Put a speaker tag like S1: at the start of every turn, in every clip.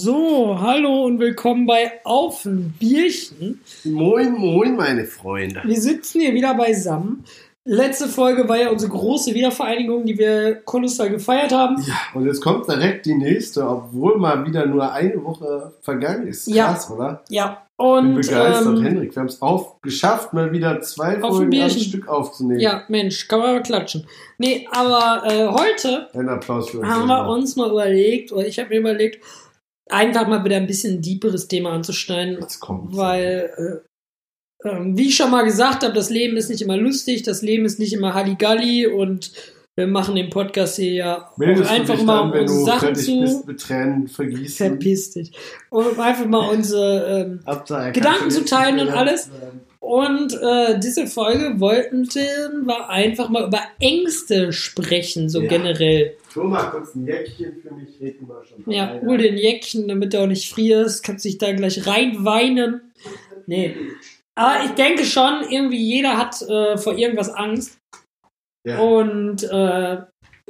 S1: So, hallo und willkommen bei Auf ein Bierchen.
S2: Moin, moin, meine Freunde.
S1: Wir sitzen hier wieder beisammen. Letzte Folge war ja unsere große Wiedervereinigung, die wir kolossal gefeiert haben.
S2: Ja, und jetzt kommt direkt die nächste, obwohl mal wieder nur eine Woche vergangen ist.
S1: Ja.
S2: Krass, oder?
S1: Ja,
S2: Ich bin
S1: und
S2: begeistert,
S1: ähm,
S2: Henrik. Wir haben es auch geschafft, mal wieder zwei
S1: Auf ein
S2: Folgen am. Stück aufzunehmen.
S1: ja, Mensch, kann man mal klatschen. Nee, aber äh, heute haben wir uns mal überlegt, oder ich habe mir überlegt, einfach mal wieder ein bisschen ein deeperes Thema anzuschneiden, weil, äh, ähm, wie ich schon mal gesagt habe, das Leben ist nicht immer lustig, das Leben ist nicht immer Halligalli und wir machen den Podcast hier ja
S2: du
S1: einfach mal
S2: dann, wenn
S1: unsere Sachen zu.
S2: bist vergießen.
S1: Verpiss dich. Um einfach mal unsere ähm, Gedanken zu teilen und alles. Und äh, diese Folge wollten wir einfach mal über Ängste sprechen, so
S2: Ja.
S1: generell.
S2: Tu mal kurz ein Jäckchen für mich, reden wir schon.
S1: Ja,
S2: rein.
S1: hol dir ein Jäckchen, damit du auch nicht frierst, kannst dich da gleich reinweinen. Nee. Aber ich denke schon, irgendwie jeder hat äh, vor irgendwas Angst.
S2: Ja.
S1: Und äh,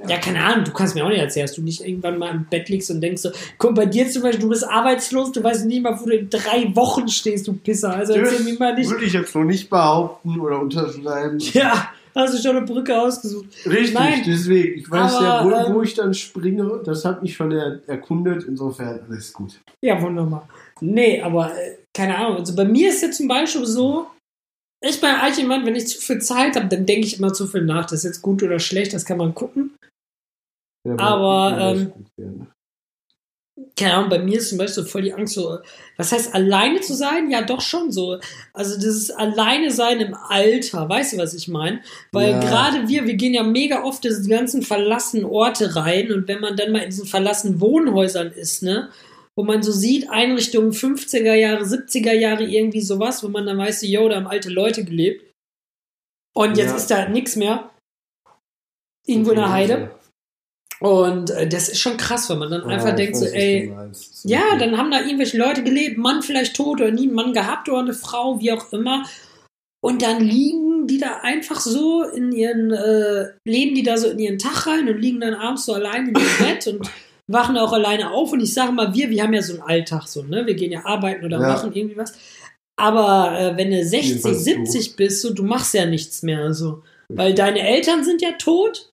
S1: ja, keine Ahnung, du kannst mir auch nicht erzählen, dass du nicht irgendwann mal im Bett liegst und denkst so, guck, bei dir zum Beispiel, du bist arbeitslos, du weißt nicht mal, wo du in drei Wochen stehst, du Pisser. Also erzähl mir mal nicht.
S2: Würde ich jetzt noch nicht behaupten oder unterschreiben.
S1: Ja, hast du schon eine Brücke ausgesucht.
S2: Richtig,
S1: Nein,
S2: deswegen. Ich weiß ja,
S1: aber,
S2: wo, wo
S1: ähm,
S2: ich dann springe. Das hat mich schon er, erkundet. Insofern alles gut.
S1: Ja, wunderbar. Nee, aber äh, keine Ahnung. Also bei mir ist jetzt zum Beispiel so, ich bin eigentlich jemand, wenn ich zu viel Zeit habe, dann denke ich immer zu viel nach. Das ist jetzt gut oder schlecht, das kann man gucken.
S2: Ja,
S1: Aber, ähm,
S2: werden.
S1: Keine Ahnung, bei mir ist zum Beispiel so voll die Angst, so, was heißt alleine zu sein? Ja, doch schon so. Also dieses Alleine sein im Alter, weißt du, was ich meine? Weil
S2: Ja.
S1: gerade wir, wir gehen ja mega oft in diese ganzen verlassenen Orte rein und wenn man dann mal in diesen verlassenen Wohnhäusern ist, ne, wo man so sieht, Einrichtungen 50er Jahre, 70er Jahre, irgendwie sowas, wo man dann weiß, yo, da haben alte Leute gelebt. Und jetzt
S2: Ja.
S1: ist da nichts mehr. Irgendwo in der Heide. Und äh, das ist schon krass, wenn man dann
S2: Ja,
S1: einfach denkt, so, ey, ja, dann haben da irgendwelche Leute gelebt, Mann vielleicht tot oder nie einen Mann gehabt oder eine Frau, wie auch immer. Und dann liegen die da einfach so in ihren, äh, leben die da so in ihren Tag rein und liegen dann abends so allein in ihrem Bett und wachen auch alleine auf. Und ich sage mal, wir, wir haben ja so einen Alltag so, ne? Wir gehen ja arbeiten oder
S2: Ja.
S1: machen irgendwie was. Aber äh, wenn du 60,
S2: Jedenfalls du.
S1: 70 bist, so, du machst ja nichts mehr so. Weil deine Eltern sind ja tot.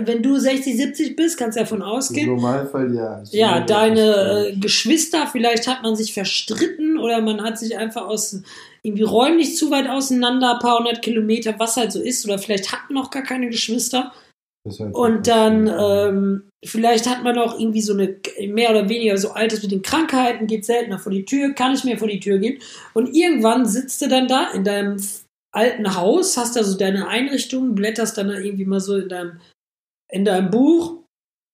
S1: Wenn du 60, 70 bist, kannst du ja davon
S2: Im
S1: ausgehen.
S2: Normalfall ja.
S1: Ja, deine äh, Geschwister, vielleicht hat man sich verstritten oder man hat sich einfach aus irgendwie räumlich zu weit auseinander, ein paar hundert Kilometer, was halt so ist, oder vielleicht hat man auch gar keine Geschwister.
S2: Das
S1: Und dann ähm, vielleicht hat man auch irgendwie so eine mehr oder weniger so altes mit den Krankheiten, geht seltener vor die Tür, kann nicht mehr vor die Tür gehen. Und irgendwann sitzt du dann da in deinem alten Haus, hast da so deine Einrichtung, blätterst dann da irgendwie mal so in deinem, in deinem Buch,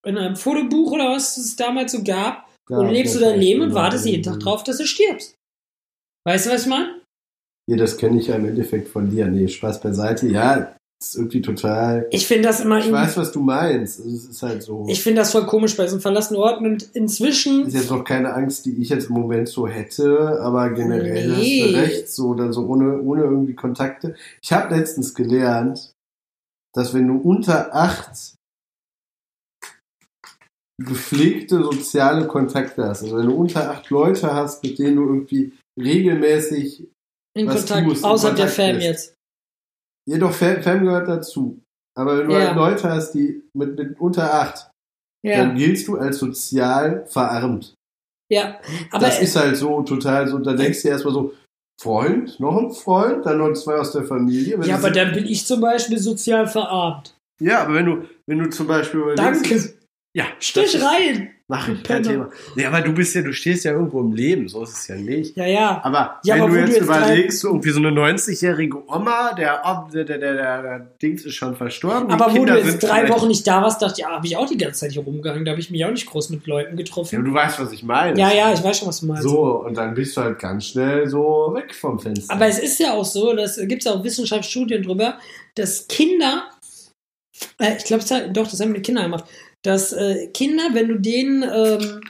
S1: in deinem Fotobuch oder was es damals so gab
S2: Ja,
S1: und lebst du dein Leben und wartest jeden Tag drauf, dass du stirbst. Weißt du, was ich meine?
S2: Ja, das kenne ich ja im Endeffekt von dir. Nee, Spaß beiseite. Ja, ist irgendwie total.
S1: Ich finde das immer
S2: Ich weiß, was du meinst. Also, Es ist halt so.
S1: ich finde das voll komisch bei so verlassenen Orten und inzwischen
S2: ist jetzt noch keine Angst, die ich jetzt im Moment so hätte, aber generell
S1: Nee.
S2: hast du recht, so dann so ohne, ohne irgendwie Kontakte. Ich habe letztens gelernt, dass wenn du unter acht gepflegte soziale Kontakte hast, also wenn du unter acht Leute hast, mit denen du irgendwie regelmäßig,
S1: in
S2: was
S1: Kontakt,
S2: tust,
S1: außerhalb der
S2: Kontakt
S1: Fam
S2: bist.
S1: jetzt.
S2: Jedoch Fam Fam gehört dazu. Aber wenn du
S1: Ja.
S2: halt Leute hast, die mit, mit unter acht,
S1: Ja,
S2: dann giltst du als sozial verarmt.
S1: ja. Aber
S2: das ist halt so total so, da denkst du erstmal so, Freund, noch ein Freund, dann noch zwei aus der Familie. Wenn
S1: ja, aber dann bin ich zum Beispiel sozial verarmt.
S2: ja, aber wenn du, wenn du zum Beispiel
S1: Danke.
S2: Ja,
S1: Stich rein.
S2: Mach ich, kein. Thema. Nee, aber du bist ja, du stehst ja irgendwo im Leben, so ist es ja nicht.
S1: Ja, ja.
S2: Aber
S1: Ja,
S2: wenn
S1: aber
S2: du jetzt
S1: du jetzt
S2: überlegst, so irgendwie so eine 90-jährige Oma, der, der, der, der, der, Dings ist schon verstorben.
S1: Aber wo
S2: Kinder
S1: du jetzt drei Wochen nicht da warst, dachte ich, ja, habe ich auch die ganze Zeit hier rumgegangen. Da habe ich mich auch nicht groß mit Leuten
S2: Ja,
S1: getroffen.
S2: du weißt, was ich meine.
S1: Ja, ja, ich weiß schon, was du meinst.
S2: So, und dann bist du halt ganz schnell so weg vom Fenster.
S1: Aber es ist ja auch so, das gibt es ja auch Wissenschaftsstudien drüber, dass Kinder, äh, ich glaube, doch, das haben die Kinder gemacht, dass äh, Kinder, wenn du denen, ähm,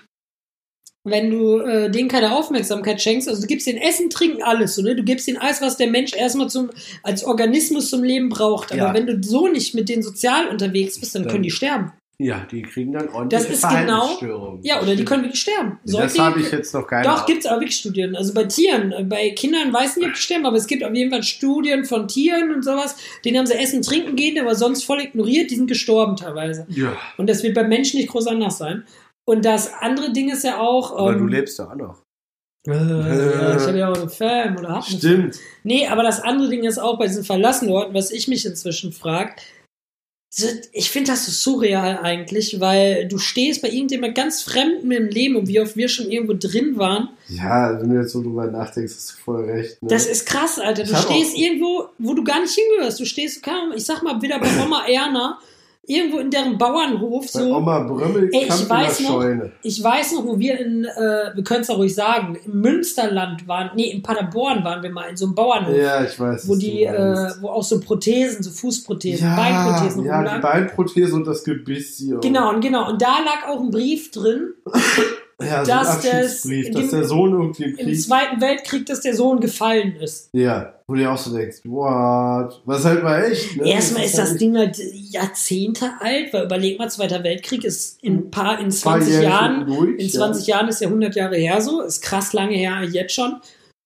S1: wenn du äh, denen keine Aufmerksamkeit schenkst, also du gibst denen Essen, Trinken, alles, so, ne? du gibst ihnen alles, was der Mensch erstmal zum, als Organismus zum Leben braucht. Aber
S2: Ja.
S1: wenn du so nicht mit denen sozial unterwegs bist, dann
S2: Dann-
S1: können die sterben.
S2: Ja, die kriegen dann ordentliche
S1: Das ist genau-
S2: Verhaltensstörungen.
S1: Ja, oder die können wirklich sterben.
S2: Das
S1: Säuglinge-
S2: habe ich jetzt noch keine
S1: Doch, gibt's auch wirklich Studien. Also bei Tieren, äh, bei Kindern weiß nicht, ob die sterben, aber es gibt auf jeden Fall Studien von Tieren und sowas. Denen haben sie Essen, Trinken gehen, aber sonst voll ignoriert. Die sind gestorben teilweise.
S2: Ja,
S1: Und das wird beim Menschen nicht groß anders sein. Und das andere Ding ist ja auch.
S2: aber du
S1: ähm,
S2: lebst ja auch noch.
S1: äh, ich habe ja auch einen Film oder hab
S2: Stimmt.
S1: Nee, aber das andere Ding ist auch bei diesen verlassenen Orten, was ich mich inzwischen frage. Ich finde das so surreal eigentlich, weil du stehst bei irgendjemand ganz Fremden im Leben und wie oft wir schon irgendwo drin waren.
S2: Ja, wenn du jetzt so drüber nachdenkst, hast du voll recht. Ne?
S1: Das ist krass, Alter. Du stehst irgendwo, wo du gar nicht hingehörst. Du stehst, kaum, ich sag mal, wieder bei Oma Erna, irgendwo in deren Bauernhof,
S2: Bei
S1: so.
S2: Oma Brömmel
S1: Ey, ich weiß
S2: der
S1: noch-
S2: Scheune.
S1: Ich weiß noch, wo wir in, äh, wir können es auch ruhig sagen, im Münsterland waren, nee, in Paderborn waren wir mal in so einem Bauernhof.
S2: Ja, ich weiß.
S1: wo die, äh, wo auch so Prothesen, so Fußprothesen,
S2: ja,
S1: Beinprothesen
S2: ja, die
S1: rumlagen.
S2: Beinprothese und das Gebiss hier.
S1: Genau, und genau. Und da lag auch ein Brief drin,
S2: ja, so ein
S1: dass das-
S2: Abschiedsbrief, dass
S1: dem-
S2: der Sohn irgendwie im
S1: im
S2: Krieg.
S1: Zweiten Weltkrieg, dass der Sohn gefallen ist.
S2: Ja, wo du dir auch so denkst, what? Was halt mal echt, ne?
S1: Erstmal ist das
S2: halt
S1: Ding halt Jahrzehnte alt, weil überleg mal, Zweiter Weltkrieg ist in ein paar, in
S2: zwei
S1: 20
S2: Jährchen
S1: Jahren,
S2: durch,
S1: in 20 Jahren ist ja 100 Jahre her so, ist krass lange her jetzt schon.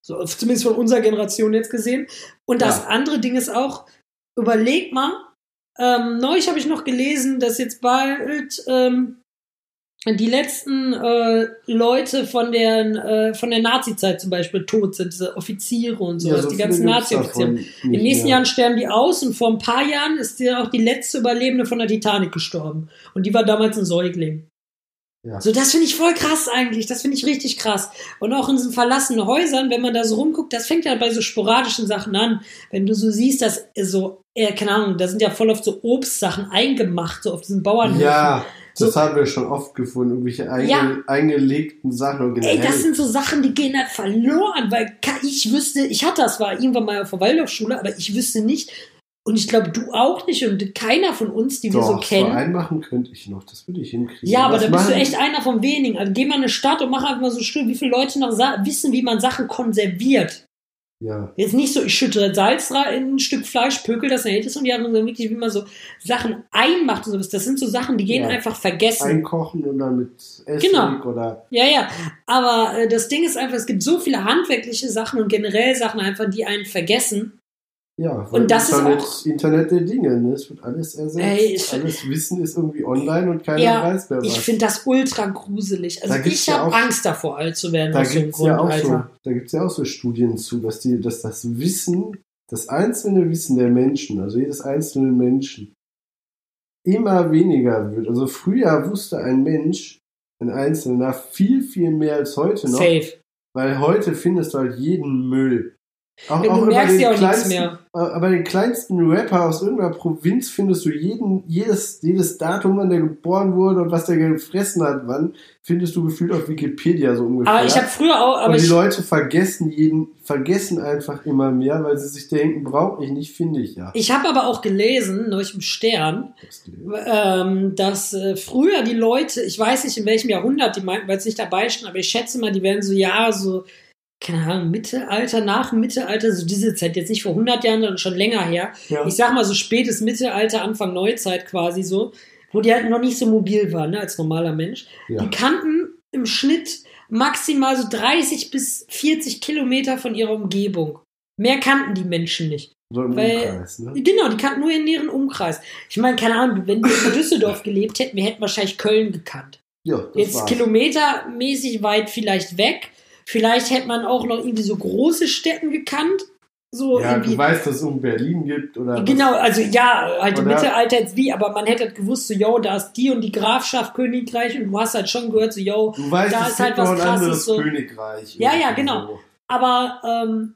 S1: So, zumindest von unserer Generation jetzt gesehen. Und das
S2: Ja.
S1: andere Ding ist auch, überleg mal, ähm, neulich habe ich noch gelesen, dass jetzt bald ähm, die letzten äh, Leute von der, äh, von der Nazi-Zeit zum Beispiel tot sind, diese Offiziere und
S2: Ja,
S1: sowas,
S2: so
S1: die ganzen Nazi-Offiziere. In den nächsten
S2: mehr.
S1: Jahren sterben die aus und vor ein paar Jahren ist ja auch die letzte Überlebende von der Titanic gestorben. Und die war damals ein Säugling.
S2: Ja.
S1: So, das finde ich voll krass eigentlich. Das finde ich richtig krass. Und auch in diesen verlassenen Häusern, wenn man da so rumguckt, das fängt ja bei so sporadischen Sachen an. Wenn du so siehst, dass so, äh, keine Ahnung, da sind ja voll oft so Obstsachen eingemacht, so auf diesen Bauernhöfen.
S2: Ja, das haben wir schon oft gefunden, irgendwelche einge
S1: Ja.
S2: eingelegten Sachen. Und
S1: Ey, das sind so Sachen, die gehen halt verloren, weil ich wüsste, ich hatte das war irgendwann mal auf der Waldorfschule, aber ich wüsste nicht, und ich glaube, du auch nicht und keiner von uns, die wir so
S2: Doch,
S1: kennen.
S2: einmachen könnte ich noch, das würde ich hinkriegen.
S1: Ja, aber da bist du echt einer von wenigen. Also geh mal in eine Stadt und mach einfach mal so still, wie viele Leute noch wissen, wie man Sachen konserviert.
S2: Ja,
S1: Jetzt nicht so, ich schütte Salz in ein Stück Fleisch, pökel das, dann hält es und ja, sondern wirklich, wie man so Sachen einmacht und sowas. Das sind so Sachen, die gehen
S2: Ja.
S1: einfach vergessen.
S2: einkochen und dann mit Essig
S1: Genau.
S2: oder.
S1: Ja, ja. Aber äh, das Ding ist einfach, es gibt so viele handwerkliche Sachen und generell Sachen einfach, die einen vergessen.
S2: Ja,
S1: Und das ist
S2: Internet,
S1: auch-
S2: Internet der Dinge, ne? Es wird alles ersetzt.
S1: Ey, ich-
S2: alles Wissen ist irgendwie online und keiner
S1: Ja,
S2: weiß mehr was.
S1: Ich finde das ultra gruselig. Also ich
S2: ja
S1: habe Angst davor, alt zu werden.
S2: da
S1: einem
S2: gibt's ja auch so,
S1: Alter.
S2: da gibt's ja auch so Studien zu, dass die, dass das Wissen, das einzelne Wissen der Menschen, also jedes einzelnen Menschen, immer weniger wird. Also früher wusste ein Mensch, ein Einzelner, viel, viel mehr als heute noch.
S1: Safe.
S2: Weil heute findest du halt jeden Müll. Auch,
S1: Ja,
S2: auch
S1: du
S2: über
S1: merkst ja auch nichts mehr.
S2: äh, Aber den kleinsten Rapper aus irgendeiner Provinz findest du jeden, jedes, jedes Datum, wann der geboren wurde und was der gefressen hat, wann, findest du gefühlt auf Wikipedia so ungefähr.
S1: Aber ich habe früher auch, aber
S2: und die Leute vergessen jeden, vergessen einfach immer mehr, weil sie sich denken, brauche ich nicht, finde ich ja.
S1: ich habe aber auch gelesen, neulich im Stern, ähm, dass äh, früher die Leute, ich weiß nicht in welchem Jahrhundert die meinten, weil es nicht dabei stand, aber ich schätze mal, die werden so ja so keine Ahnung, Mittelalter, nach Mittelalter, so diese Zeit, jetzt nicht vor 100 Jahren, sondern schon länger her.
S2: Ja.
S1: Ich sag mal so spätes Mittelalter, Anfang Neuzeit quasi so, wo die halt noch nicht so mobil waren, ne, als normaler Mensch.
S2: Ja.
S1: Die kannten im Schnitt maximal so 30 bis 40 Kilometer von ihrer Umgebung. Mehr kannten die Menschen nicht.
S2: So im
S1: weil-
S2: Umkreis, ne?
S1: Genau, die kannten nur ihren näheren Umkreis. Ich meine, keine Ahnung, wenn wir in Düsseldorf gelebt hätten, wir hätten wahrscheinlich Köln gekannt.
S2: Ja, das
S1: Jetzt
S2: war's.
S1: kilometermäßig weit vielleicht weg. Vielleicht hätte man auch noch irgendwie so große Städten gekannt. So
S2: Ja,
S1: irgendwie.
S2: du weißt, dass es um Berlin gibt oder was-
S1: Genau, also ja, halt im Mittelalter jetzt wie, aber man hätte halt gewusst, so, yo, da ist die und die Grafschaft Königreich und du hast halt schon gehört, so, yo,
S2: Du weißt,
S1: da ist halt was Krasses, so.
S2: Königreich.
S1: Ja, ja, genau.
S2: so.
S1: aber ähm,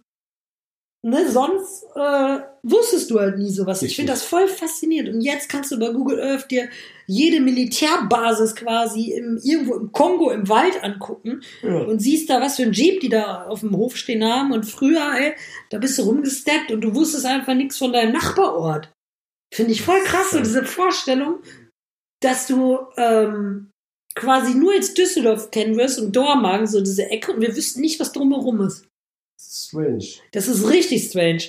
S1: ne, sonst äh, wusstest du halt nie sowas. Ich finde das voll faszinierend. Und jetzt kannst du bei Google Earth dir jede Militärbasis quasi im, irgendwo im Kongo im Wald angucken
S2: Ja.
S1: und siehst da, was für ein Jeep die da auf dem Hof stehen haben. Und früher, ey, da bist du rumgesteppt und du wusstest einfach nichts von deinem Nachbarort. Finde ich voll krass, so diese Vorstellung, dass du ähm, quasi nur jetzt Düsseldorf kennen wirst und Dormagen, so diese Ecke, und wir wüssten nicht, was drumherum ist.
S2: Strange.
S1: Das ist richtig strange.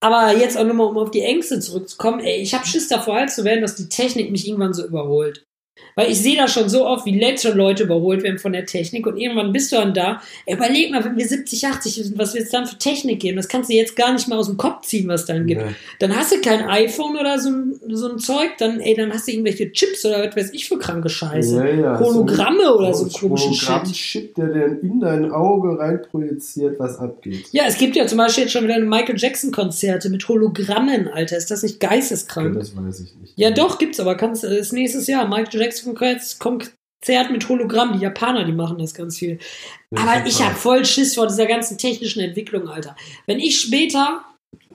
S1: Aber jetzt auch nochmal, um auf die Ängste zurückzukommen, ey, ich habe Schiss davor, alt zu werden, dass die Technik mich irgendwann so überholt. Weil ich sehe das schon so oft, wie letzte Leute überholt werden von der Technik und irgendwann bist du dann da. Überleg mal, wenn wir 70, 80 sind, was wird es dann für Technik geben? Das kannst du jetzt gar nicht mal aus dem Kopf ziehen, was dann gibt.
S2: Nee.
S1: Dann hast du kein iPhone oder so, ein- so ein Zeug, dann, ey, dann hast du irgendwelche Chips oder was weiß ich für kranke Scheiße.
S2: Ja, ja,
S1: Hologramme oder so komischen Shit.
S2: Hologramm-Chip, der dir in dein Auge reinprojiziert, was abgeht.
S1: Ja, es gibt ja zum Beispiel jetzt schon wieder Michael Jackson-Konzerte mit Hologrammen, Alter. Ist das nicht
S2: Ja,
S1: geisteskrank?
S2: das weiß ich nicht.
S1: Ja, doch, gibt's aber. Kannst, äh, ist nächstes Jahr. Michael Jackson Konzert mit Hologramm. Die Japaner, die machen das ganz viel. Aber ich habe voll Schiss vor dieser ganzen technischen Entwicklung, Alter. Wenn ich später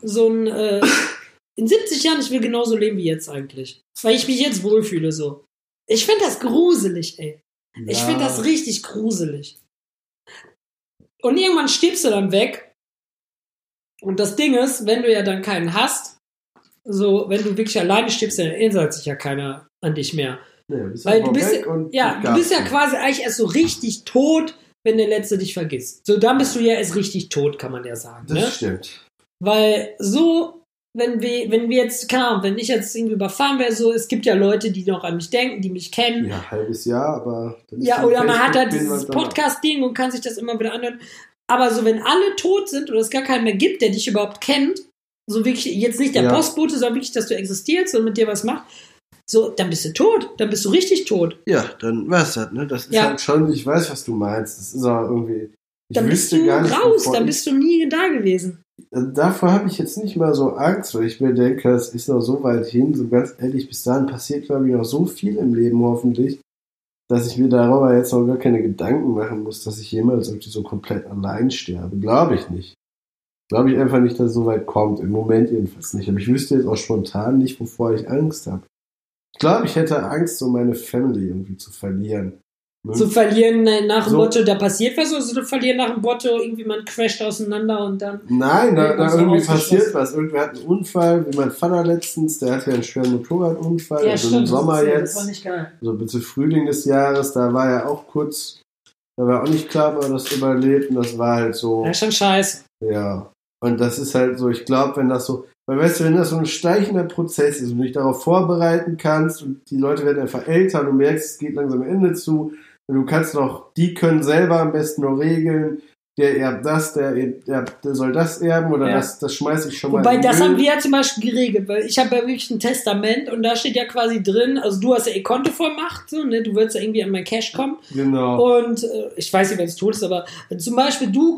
S1: so ein. Äh, in 70 Jahren, ich will genauso leben wie jetzt eigentlich. Weil ich mich jetzt wohlfühle so. Ich finde das gruselig, ey. Ich
S2: Ja.
S1: finde das richtig gruselig. Und irgendwann stirbst du dann weg. Und das Ding ist, wenn du ja dann keinen hast, so, wenn du wirklich alleine stirbst, dann erinnert sich ja keiner an dich mehr.
S2: Nee, bist
S1: Weil du bist, ja, du bist ja quasi eigentlich erst so richtig tot, wenn der Letzte dich vergisst. So, dann bist du ja erst richtig tot, kann man ja sagen.
S2: Das
S1: Ne?
S2: stimmt.
S1: Weil so, wenn wir, wenn wir jetzt, keine Ahnung, wenn ich jetzt irgendwie überfahren wäre, so, es gibt ja Leute, die noch an mich denken, die mich kennen.
S2: Ja, halbes Jahr, aber. dann ist
S1: Ja, oder man hat halt dieses Podcast-Ding und kann sich das immer wieder anhören. Aber so, wenn alle tot sind oder es gar keinen mehr gibt, der dich überhaupt kennt, so wirklich, jetzt nicht der
S2: Ja.
S1: Postbote, sondern wirklich, dass du existierst und mit dir was macht, so, dann bist du tot. Dann bist du richtig tot.
S2: Ja, dann war's das, ne? Das ist
S1: Ja.
S2: halt schon, ich weiß, was du meinst. Das ist aber irgendwie. Ich
S1: Dann bist
S2: wüsste
S1: du
S2: gar nicht,
S1: raus, dann bist du nie da gewesen.
S2: Also davor habe ich jetzt nicht mal so Angst, weil ich mir denke, es ist noch so weit hin, so ganz ehrlich, bis dahin passiert, glaube ich, noch so viel im Leben hoffentlich, dass ich mir darüber jetzt noch gar keine Gedanken machen muss, dass ich jemals irgendwie so komplett allein sterbe. Glaube ich nicht. Glaube ich einfach nicht, dass es so weit kommt. Im Moment jedenfalls nicht. Aber ich wüsste jetzt auch spontan nicht, wovor ich Angst habe. Ich glaube, ich hätte Angst, so meine Family irgendwie zu verlieren. Ne?
S1: Zu verlieren äh, nach dem
S2: So.
S1: Motto, da passiert was, oder zu verlieren nach dem Motto, irgendwie man crasht auseinander und dann.
S2: Nein, da, da irgendwie passiert was. Irgendwer hat einen Unfall, wie mein Vater letztens, der hatte ja einen schweren Motorradunfall, also im Sommer
S1: das,
S2: jetzt,
S1: das war nicht geil.
S2: so bis zu Frühling des Jahres, da war er auch kurz, da war auch nicht klar, ob er das überlebt und das war halt so,
S1: Ja, schon scheiße.
S2: ja. Und das ist halt so, ich glaube, wenn das so, weil weißt du, wenn das so ein schleichender Prozess ist und du dich darauf vorbereiten kannst und die Leute werden einfach älter und du merkst, es geht langsam am Ende zu und du kannst noch, die können selber am besten nur regeln, der erbt das, der, erbt, der soll das erben oder
S1: Ja.
S2: das, das schmeiße ich schon mal
S1: Wobei,
S2: in den
S1: das
S2: Müll.
S1: haben wir ja zum Beispiel geregelt, weil ich habe ja wirklich ein Testament und da steht ja quasi drin, also du hast ja eh Kontovollmacht, so, ne? du würdest ja irgendwie an mein Cash kommen
S2: Genau.
S1: und äh, ich weiß nicht, wenn es tot ist, aber zum Beispiel du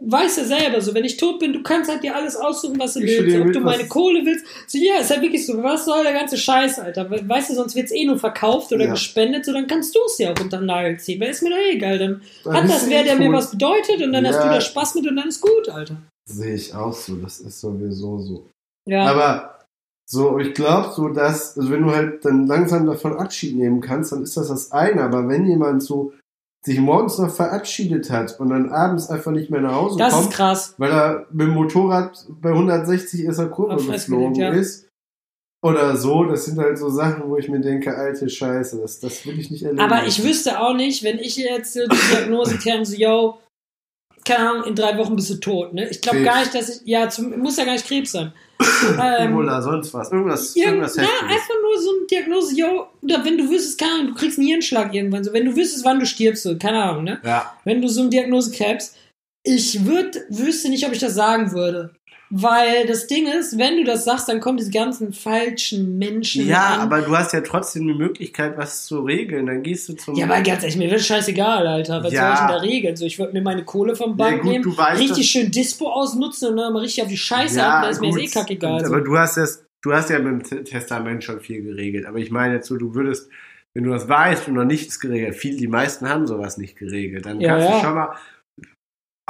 S1: weißt ja selber, so wenn ich tot bin, du kannst halt dir alles aussuchen, was du
S2: Ich
S1: willst, ob du meine Kohle willst. So, ja, ist halt wirklich so, was soll der ganze Scheiß, Alter? We- Weißt du, sonst wird's eh nur verkauft oder
S2: Ja.
S1: gespendet, so dann kannst du es ja auch unter den Nagel ziehen, weil ist mir doch eh egal, dann
S2: Dann
S1: hat das
S2: du
S1: wer,
S2: eh
S1: der mir
S2: tot.
S1: was bedeutet und dann hast
S2: Ja.
S1: du da Spaß mit und dann ist gut, Alter.
S2: Sehe ich auch so, das ist sowieso so.
S1: Ja.
S2: Aber so, ich glaube so, dass, also wenn du halt dann langsam davon Abschied nehmen kannst, dann ist das das eine. Aber wenn jemand so sich morgens noch verabschiedet hat und dann abends einfach nicht mehr nach Hause
S1: das ist
S2: kommt,
S1: krass.
S2: weil er mit dem Motorrad bei 160 ist er Kurve
S1: Auf
S2: geflogen
S1: ja.
S2: ist. Oder so, das sind halt so Sachen, wo ich mir denke, alte Scheiße, das, das will ich nicht erleben.
S1: Aber ich wüsste auch nicht, wenn ich jetzt die Diagnose käme, so, yo, keine Ahnung, in drei Wochen bist du tot, ne? Ich glaube gar nicht, dass ich, ja, zum, muss ja gar nicht Krebs sein. ähm,
S2: Ebola, sonst was. Irgendwas,
S1: irgend,
S2: irgendwas
S1: na, einfach nur so eine Diagnose, yo, oder wenn du wüsstest, keine Ahnung, du kriegst einen Hirnschlag irgendwann, so, wenn du wüsstest, wann du stirbst, so, keine Ahnung, ne?
S2: Ja.
S1: Wenn du so eine Diagnose kämst, ich würd, wüsste nicht, ob ich das sagen würde. Weil das Ding ist, wenn du das sagst, dann kommen diese ganzen falschen Menschen
S2: Ja,
S1: an.
S2: aber du hast ja trotzdem die Möglichkeit, was zu regeln. Dann gehst du zum.
S1: Ja, aber ganz ehrlich, mir wird scheißegal, Alter. Was
S2: Ja.
S1: soll ich denn da regeln? So, ich würde mir meine Kohle vom Bank
S2: gut,
S1: nehmen,
S2: weißt,
S1: richtig schön Dispo ausnutzen und dann mal richtig auf die Scheiße
S2: Ja,
S1: halten, da ist mir
S2: gut.
S1: jetzt eh kackegal.
S2: Und-
S1: So.
S2: Aber du hast das, du hast ja mit dem Testament schon viel geregelt. Aber ich meine jetzt so, du würdest, wenn du das weißt und noch nichts geregelt, viel, die meisten haben sowas nicht geregelt, dann
S1: Ja,
S2: kannst
S1: ja.
S2: du schon mal,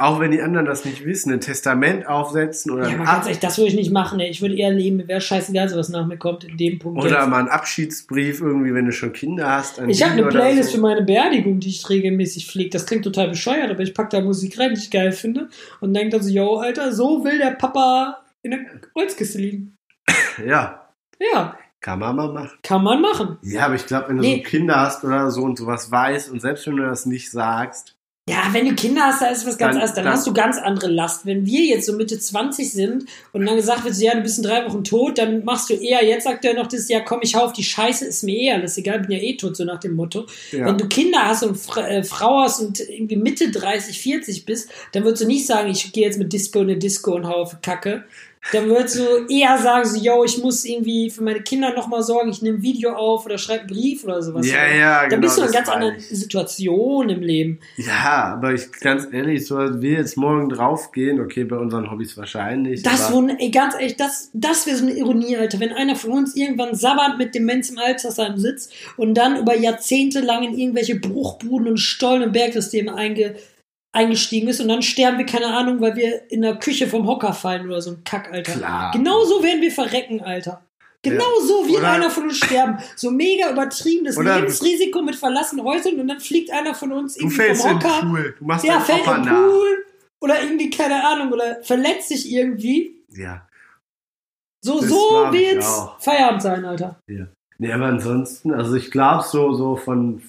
S2: auch wenn die anderen das nicht wissen, ein Testament aufsetzen oder,
S1: Ja, aber
S2: Ab
S1: ganz ehrlich, das würde ich nicht machen, ey. Ich würde eher leben, mir wäre scheißegal, was nach mir kommt in dem Punkt.
S2: oder
S1: jetzt.
S2: mal einen Abschiedsbrief irgendwie, wenn du schon Kinder hast.
S1: Ich habe eine Playlist
S2: so.
S1: für meine Beerdigung, die ich regelmäßig pflege. Das klingt total bescheuert, aber ich pack da Musik rein, die ich geil finde und denke dann so, yo, Alter, so will der Papa in der Holzkiste liegen.
S2: Ja,
S1: Ja,
S2: kann man mal machen.
S1: kann man machen.
S2: Ja, aber ich glaube, wenn du
S1: Nee.
S2: so Kinder hast oder so und sowas weißt und selbst wenn du das nicht sagst,
S1: Ja, wenn du Kinder hast, da ist was ganz anderes. Dann,
S2: dann-
S1: hast du ganz andere Last. Wenn wir jetzt so Mitte 20 sind und dann gesagt wird, ja, du bist in drei Wochen tot, dann machst du eher, jetzt sagt er noch das, ja, komm, ich hau auf die Scheiße, ist mir eh alles egal, bin ja eh tot, so nach dem Motto.
S2: Ja.
S1: Wenn du Kinder hast und Fra äh, Frau hast und irgendwie Mitte 30, 40 bist, dann würdest du nicht sagen, ich gehe jetzt mit Disco in eine Disco und hau auf Kacke. Dann würdest du eher sagen, so, yo, ich muss irgendwie für meine Kinder nochmal sorgen, ich nehme ein Video auf oder schreibe einen Brief oder sowas.
S2: Ja, ja,
S1: Dann
S2: genau,
S1: bist du in einer ganz anderen
S2: ich.
S1: Situation im Leben.
S2: Ja, aber ich ganz ehrlich, so wir jetzt morgen draufgehen, okay, bei unseren Hobbys wahrscheinlich.
S1: Das, wo, ey, ganz ehrlich, das, das wäre so eine Ironie, Alter. Wenn einer von uns irgendwann sabbernd mit Demenz im Altersheim sitzt und dann über Jahrzehnte lang in irgendwelche Bruchbuden und Stollen und Bergsysteme einge, eingestiegen ist und dann sterben wir, keine Ahnung, weil wir in der Küche vom Hocker fallen oder so ein Kack, Alter.
S2: Klar.
S1: Genau so werden wir verrecken, Alter. Genau
S2: Ja.
S1: so wie
S2: Oder-
S1: einer von uns sterben. So mega übertriebenes Lebensrisiko mit verlassenen Häusern und dann fliegt einer von uns
S2: du
S1: irgendwie
S2: fällst
S1: vom
S2: in den
S1: Hocker.
S2: Pool. Du machst
S1: Ja, fällt im. Pool oder irgendwie, keine Ahnung, oder verletzt sich irgendwie.
S2: Ja.
S1: So,
S2: Das
S1: so wird's
S2: auch.
S1: Feierabend sein, Alter.
S2: Nee, aber ansonsten, also ich glaube so, so von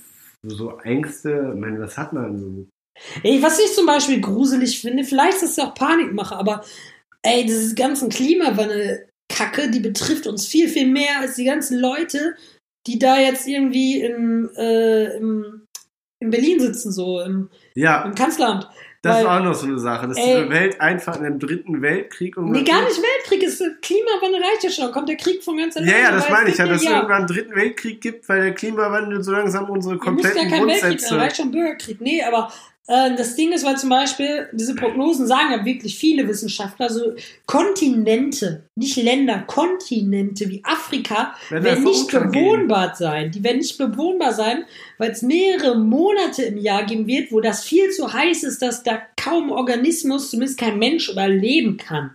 S2: so Ängste, ich meine, was hat man so?
S1: Ey, was ich zum Beispiel gruselig finde, vielleicht ist es auch Panikmache, aber ey, diese ganzen Klimawandel-Kacke, die betrifft uns viel, viel mehr als die ganzen Leute, die da jetzt irgendwie im, äh, im, in Berlin sitzen, so im,
S2: Ja,
S1: im Kanzleramt.
S2: das
S1: Weil-
S2: ist auch noch so eine Sache. Das ist
S1: Ey.
S2: eine Welt einfach in einem dritten Weltkrieg. Und
S1: Nee, gar nicht Weltkrieg, ist Klimawandel reicht ja schon, kommt der Krieg von ganz alleine.
S2: Ja, ja, das meine ich ja, dass es
S1: ja,
S2: irgendwann einen dritten Weltkrieg gibt, weil der Klimawandel so langsam unsere
S1: müsst ja
S2: kompletten
S1: kein Weltkrieg
S2: Grundsätze.
S1: reicht schon Bürgerkrieg. Nee, aber das Ding ist, weil zum Beispiel, diese Prognosen sagen ja wirklich viele Wissenschaftler, so Kontinente, nicht Länder, Kontinente wie Afrika
S2: Werden
S1: werden nicht bewohnbar sein. Die werden nicht bewohnbar sein, weil es mehrere Monate im Jahr geben wird, wo das viel zu heiß ist, dass da kaum Organismus, zumindest kein Mensch überleben kann.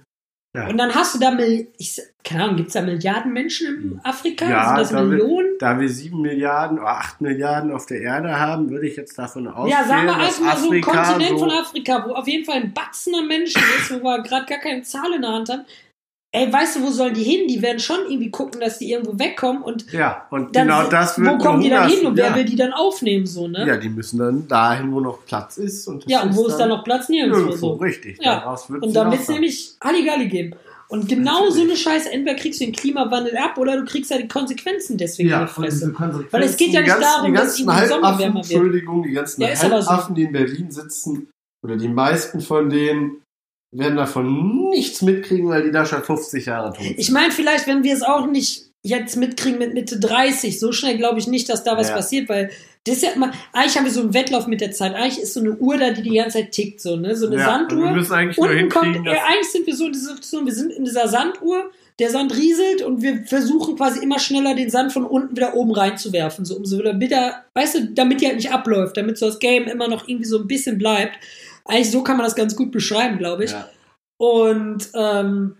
S2: Ja.
S1: Und dann hast du da, ich, keine Ahnung, gibt es da Milliarden Menschen in Afrika?
S2: Ja,
S1: Sind das
S2: da wir-
S1: Millionen?
S2: Da wir sieben Milliarden oder acht Milliarden auf der Erde haben, würde ich jetzt davon ausgehen,
S1: Ja, sagen wir einfach mal so ein
S2: Afrika
S1: Kontinent
S2: so
S1: von Afrika, wo auf jeden Fall ein Batzen an Menschen ist, wo wir gerade gar keine Zahl in der Hand haben. Ey, weißt du, wo sollen die hin? Die werden schon irgendwie gucken, dass die irgendwo wegkommen und
S2: Ja, und
S1: dann,
S2: genau das wird
S1: wo kommen die dann hin und wer
S2: ja.
S1: will die dann aufnehmen, so, ne?
S2: Ja, die müssen dann dahin, wo noch Platz ist. Und
S1: Ja, und wo ist dann noch Platz? Nirgendwo.
S2: Irgendwo,
S1: So.
S2: richtig.
S1: Ja,
S2: Daraus wird
S1: Und dann wird es nämlich Halligalli geben. Und genau so eine Scheiße, entweder kriegst du den Klimawandel ab oder du kriegst ja die Konsequenzen deswegen in
S2: ja,
S1: die
S2: von diesen
S1: Fresse.
S2: Konsequenzen.
S1: Weil es geht ja
S2: Die
S1: nicht
S2: ganzen-
S1: darum,
S2: die
S1: dass im Sommer
S2: Halbaffen,
S1: wärmer wird.
S2: Entschuldigung, die ganzen
S1: Ja, aber so.
S2: Halbaffen, die in Berlin sitzen, oder die meisten von denen, werden davon nichts mitkriegen, weil die da schon 50 Jahre tot sind.
S1: Ich meine, vielleicht, wenn wir es auch nicht jetzt mitkriegen mit Mitte 30, so schnell glaube ich nicht, dass da was
S2: Ja.
S1: passiert, weil das ist ja immer, eigentlich haben wir so einen Wettlauf mit der Zeit. Eigentlich ist so eine Uhr da, die die ganze Zeit tickt, so, ne? So eine
S2: ja, wir
S1: Sanduhr.
S2: müssen eigentlich nur
S1: Unten kommt, äh, eigentlich sind wir so in dieser Situation, wir sind in dieser Sanduhr, der Sand rieselt und wir versuchen quasi immer schneller den Sand von unten wieder oben reinzuwerfen, so umso wieder weißt du, damit die halt nicht abläuft, damit so das Game immer noch irgendwie so ein bisschen bleibt. Eigentlich so kann man das ganz gut beschreiben, glaube ich.
S2: ja.
S1: Und ähm,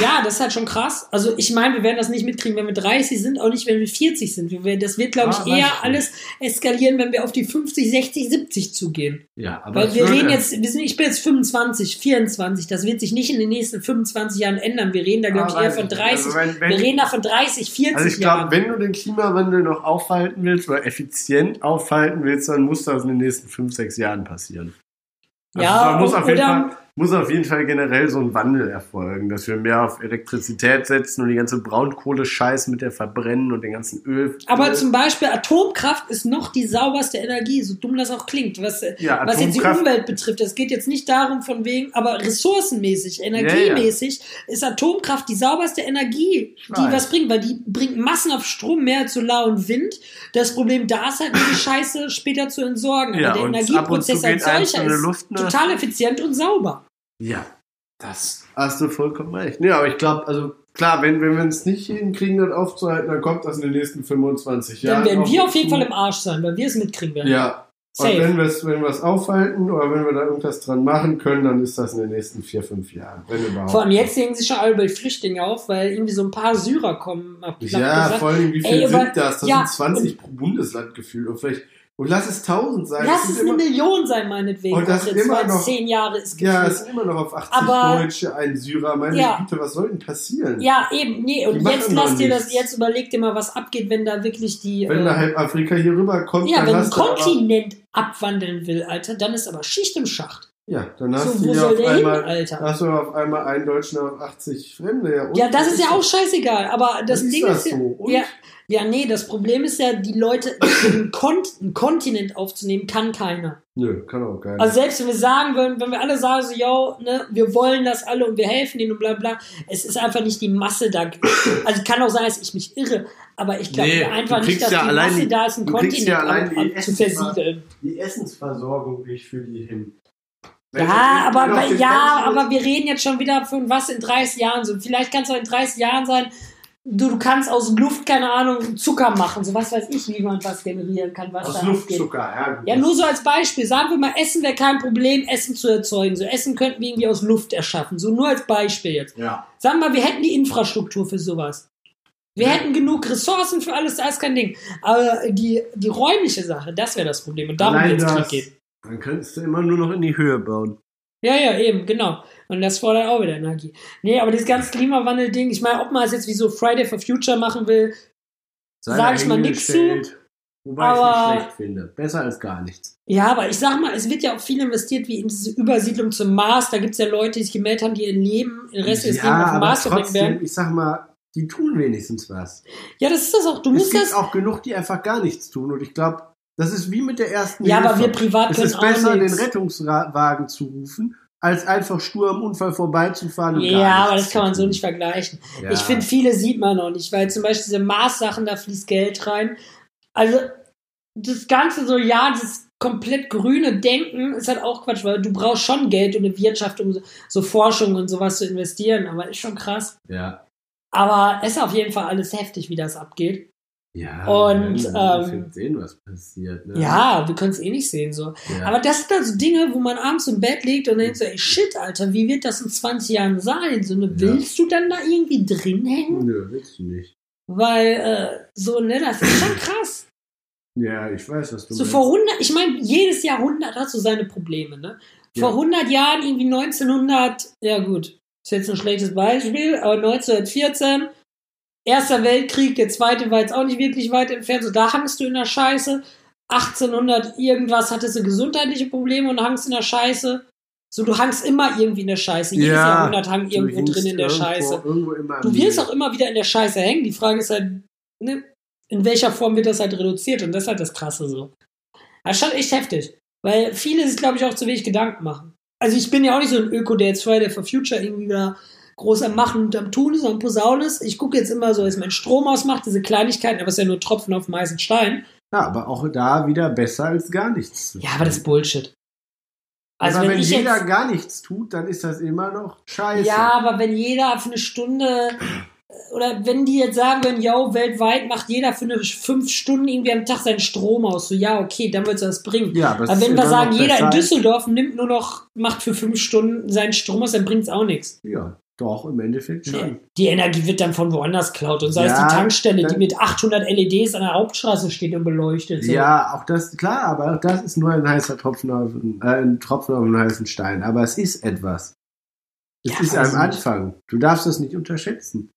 S1: ja, das ist halt schon krass. Also ich meine, wir werden das nicht mitkriegen, wenn wir 30 sind, auch nicht, wenn wir 40 sind. Wir werden, das wird, glaube
S2: Ah,
S1: ich,
S2: weiß
S1: eher
S2: ich
S1: alles eskalieren, wenn wir auf die 50, 60, 70 zugehen.
S2: ja, aber
S1: Weil wir reden jetzt, wir sind, ich bin jetzt 25, 24, das wird sich nicht in den nächsten 25 Jahren ändern. Wir reden da, glaube
S2: Ah,
S1: ich, eher von
S2: ich nicht.
S1: 30.
S2: Also wenn- wenn-
S1: wir reden da von 30, 40
S2: Also ich glaube, wenn du den Klimawandel noch aufhalten willst oder effizient aufhalten willst, dann muss das in den nächsten fünf, sechs Jahren passieren. Also
S1: Ja,
S2: da muss auf, jeden Fall, muss auf jeden Fall generell so ein Wandel erfolgen, dass wir mehr auf Elektrizität setzen und die ganze Braunkohle-Scheiß mit der verbrennen und den ganzen Öl.
S1: Aber zum Beispiel Atomkraft ist noch die sauberste Energie, so dumm das auch klingt. Was,
S2: Ja,
S1: was jetzt die Umwelt betrifft, es geht jetzt nicht darum von wegen, aber ressourcenmäßig, energiemäßig ist Atomkraft die sauberste Energie, die was bringt, weil die bringt massenhaft Strom, mehr Solar und Wind. Das Problem da ist halt nur die Scheiße später zu entsorgen.
S2: Ja,
S1: aber der
S2: zu
S1: Energieprozess als solcher ist
S2: ne?
S1: total effizient und sauber.
S2: Ja, das hast du vollkommen recht. Ja, aber ich glaube, also klar, wenn, wenn wir es nicht hinkriegen, das aufzuhalten, dann kommt das in den nächsten 25 Jahren.
S1: Dann werden wir
S2: auf
S1: jeden Fall im Arsch sein, weil wir es mitkriegen werden.
S2: Ja. Und
S1: Safe.
S2: wenn wir es wenn wir's aufhalten oder wenn wir da irgendwas dran machen können, dann ist das in den nächsten vier, fünf Jahren. Wenn überhaupt.
S1: Vor allem jetzt hängen sich schon alle über die Flüchtlinge auf, weil irgendwie so ein paar Syrer kommen. ich
S2: Ja,
S1: gesagt.
S2: vor allem, wie
S1: Ey,
S2: viel
S1: aber-
S2: sind das? Das
S1: ja,
S2: sind 20 pro Bundesland gefühlt. Und vielleicht Und lass es tausend sein.
S1: Lass
S2: sind
S1: es eine
S2: immer,
S1: Million sein, meinetwegen.
S2: Und das
S1: jetzt,
S2: immer
S1: es
S2: noch-
S1: zehn Jahre ist
S2: ja,
S1: gefühlt.
S2: es sind immer noch auf 80
S1: Aber-
S2: Deutsche, ein Syrer. Meine
S1: Ja.
S2: Güte, was soll denn passieren?
S1: Ja, eben, nee, und jetzt lass dir das, jetzt überleg dir mal, was abgeht, wenn da wirklich die.
S2: Wenn
S1: äh,
S2: da halb Afrika hier rüberkommt,
S1: ja, wenn ein
S2: du aber,
S1: Kontinent abwandeln will, Alter, dann ist aber Schicht im Schacht.
S2: Ja, dann hast
S1: So,
S2: du auf
S1: hin,
S2: einmal,
S1: Alter?
S2: hast du auf einmal einen Deutschen auf 80 Fremde. Ja?
S1: Ja, das ist ja auch scheißegal, aber das Ding
S2: das
S1: ist ja,
S2: so?
S1: Ja. Ja, nee, das Problem ist ja, die Leute, einen, Kont einen Kontinent aufzunehmen, kann keiner.
S2: Nö, kann auch geil.
S1: Also selbst wenn wir sagen würden, wenn wir alle sagen so, yo, ne, wir wollen das alle und wir helfen ihnen und bla bla, es ist einfach nicht die Masse da. Also kann auch sein, dass ich mich irre, aber ich glaube
S2: Nee,
S1: einfach nicht, dass
S2: ja
S1: die
S2: allein
S1: Masse da ist, einen Kontinent
S2: ja
S1: ab, ab, zu versiegeln.
S2: die Essensversorgung ich für die hin. Wenn
S1: Ja,
S2: du
S1: aber, ja, aber wir reden jetzt schon wieder von was in 30 Jahren so. Vielleicht kann es auch in 30 Jahren sein, du, du kannst aus Luft, keine Ahnung, Zucker machen. So was weiß ich, wie man was generieren kann, was
S2: aus. Luftzucker, ja. gut.
S1: Ja, nur so als Beispiel. Sagen wir mal, Essen wäre kein Problem, Essen zu erzeugen. So Essen könnten wir irgendwie aus Luft erschaffen. So nur als Beispiel jetzt.
S2: Ja.
S1: Sagen wir mal, wir hätten die Infrastruktur für sowas. Wir hätten genug Ressourcen für alles, da ist kein Ding. Aber die, die räumliche Sache, das wäre das Problem. Und darum wird es Krieg gehen.
S2: Dann könntest du immer nur noch in die Höhe bauen.
S1: Ja, ja, eben, genau. Und das fordert auch wieder Energie. Nee, aber das ganze Klimawandel-Ding, ich meine, ob man es jetzt wie so Friday for Future machen will,
S2: Sei
S1: Sag ich mal nix
S2: dahingestellt. Wobei ich
S1: aber-
S2: es nicht schlecht finde. Besser als gar nichts.
S1: ja, aber ich sag mal, es wird ja auch viel investiert, wie in diese Übersiedlung zum Mars. Da gibt es ja Leute, die sich gemeldet haben, die ihr Leben, den Rest ihres Lebens auf dem Mars verbringen werden.
S2: ich sag mal, die tun wenigstens was.
S1: Ja, das ist das auch. Du
S2: es
S1: musst
S2: gibt
S1: das.
S2: auch genug, die einfach gar nichts tun. Und ich glaube, das ist wie mit der ersten
S1: Ja, aber
S2: Hilfe.
S1: wir privat
S2: Es
S1: können
S2: ist
S1: auch
S2: besser, den. Rettungswagen zu rufen, als einfach stur am Unfall vorbeizufahren. Und gar
S1: Ja, aber das kann man so nicht vergleichen.
S2: Ja.
S1: Ich finde, viele sieht man noch nicht, weil zum Beispiel diese Mars-Sachen, da fließt Geld rein. Also, das Ganze so, ja, das komplett grüne Denken ist halt auch Quatsch, weil du brauchst schon Geld und eine Wirtschaft, um so, so Forschung und sowas zu investieren, aber ist schon krass.
S2: Ja.
S1: Aber es ist auf jeden Fall alles heftig, wie das abgeht.
S2: Ja,
S1: Und,
S2: im
S1: ähm,
S2: sehen, was passiert. Ne?
S1: Ja, wir können es eh nicht sehen, so.
S2: ja.
S1: Aber das sind dann so Dinge, wo man abends im Bett liegt und denkt so, ey, shit, Alter, wie wird das in 20 Jahren sein? So, ne, willst du dann da irgendwie drin hängen?
S2: Nö, willst du nicht.
S1: Weil, äh, so, ne, das ist schon krass.
S2: Ja, ich weiß, was du
S1: So
S2: meinst.
S1: vor 100, ich meine, jedes Jahrhundert hat so seine Probleme, ne? Vor
S2: Ja.
S1: 100 Jahren, irgendwie 1900, ja gut, ist jetzt ein schlechtes Beispiel, aber 1914, Erster Weltkrieg, der zweite war jetzt auch nicht wirklich weit entfernt, so da hangst du in der Scheiße. 1800 irgendwas hattest du gesundheitliche Probleme und hangst in der Scheiße. So, du hangst immer irgendwie in der Scheiße. Jedes
S2: Ja,
S1: Jahrhundert hang irgendwo drin in der
S2: irgendwo,
S1: Scheiße.
S2: Irgendwo
S1: Du wirst auch immer wieder in der Scheiße hängen. Die Frage ist halt, ne, in welcher Form wird das halt reduziert? Und das ist halt das Krasse so. Das ist schon echt heftig. Weil viele sich, glaube ich, auch zu wenig Gedanken machen. Also ich bin ja auch nicht so ein Öko, der jetzt Friday for Future irgendwie wieder groß am Machen und am Tun ist und am ist. Ich gucke jetzt immer so, dass mein Strom ausmacht, diese Kleinigkeiten, aber es ist ja nur Tropfen auf dem heißen Stein.
S2: Ja, aber auch da wieder besser als gar nichts
S1: Ja, aber das ist Bullshit. Also
S2: aber
S1: wenn,
S2: wenn jeder
S1: jetzt,
S2: gar nichts tut, dann ist das immer noch scheiße.
S1: Ja, aber wenn jeder für eine Stunde oder wenn die jetzt sagen würden, yo, weltweit macht jeder für eine fünf Stunden irgendwie am Tag seinen Strom aus, so ja, okay, dann wird es das bringen.
S2: Ja, aber,
S1: Aber wenn wir sagen, jeder in Düsseldorf nimmt nur noch, macht für fünf Stunden seinen Strom aus, dann bringt es auch nichts.
S2: Ja, doch, im Endeffekt schon.
S1: Die Energie wird dann von woanders klaut und sei es
S2: Ja,
S1: die Tankstelle, die
S2: dann-
S1: mit 800 LEDs an der Hauptstraße steht und beleuchtet. So.
S2: Ja, auch das, klar, aber auch das ist nur ein heißer Tropfen auf, äh, ein Tropfen auf einen heißen Stein. Aber es ist etwas. Es
S1: Ja,
S2: ist am
S1: nicht.
S2: Anfang. Du darfst das nicht unterschätzen.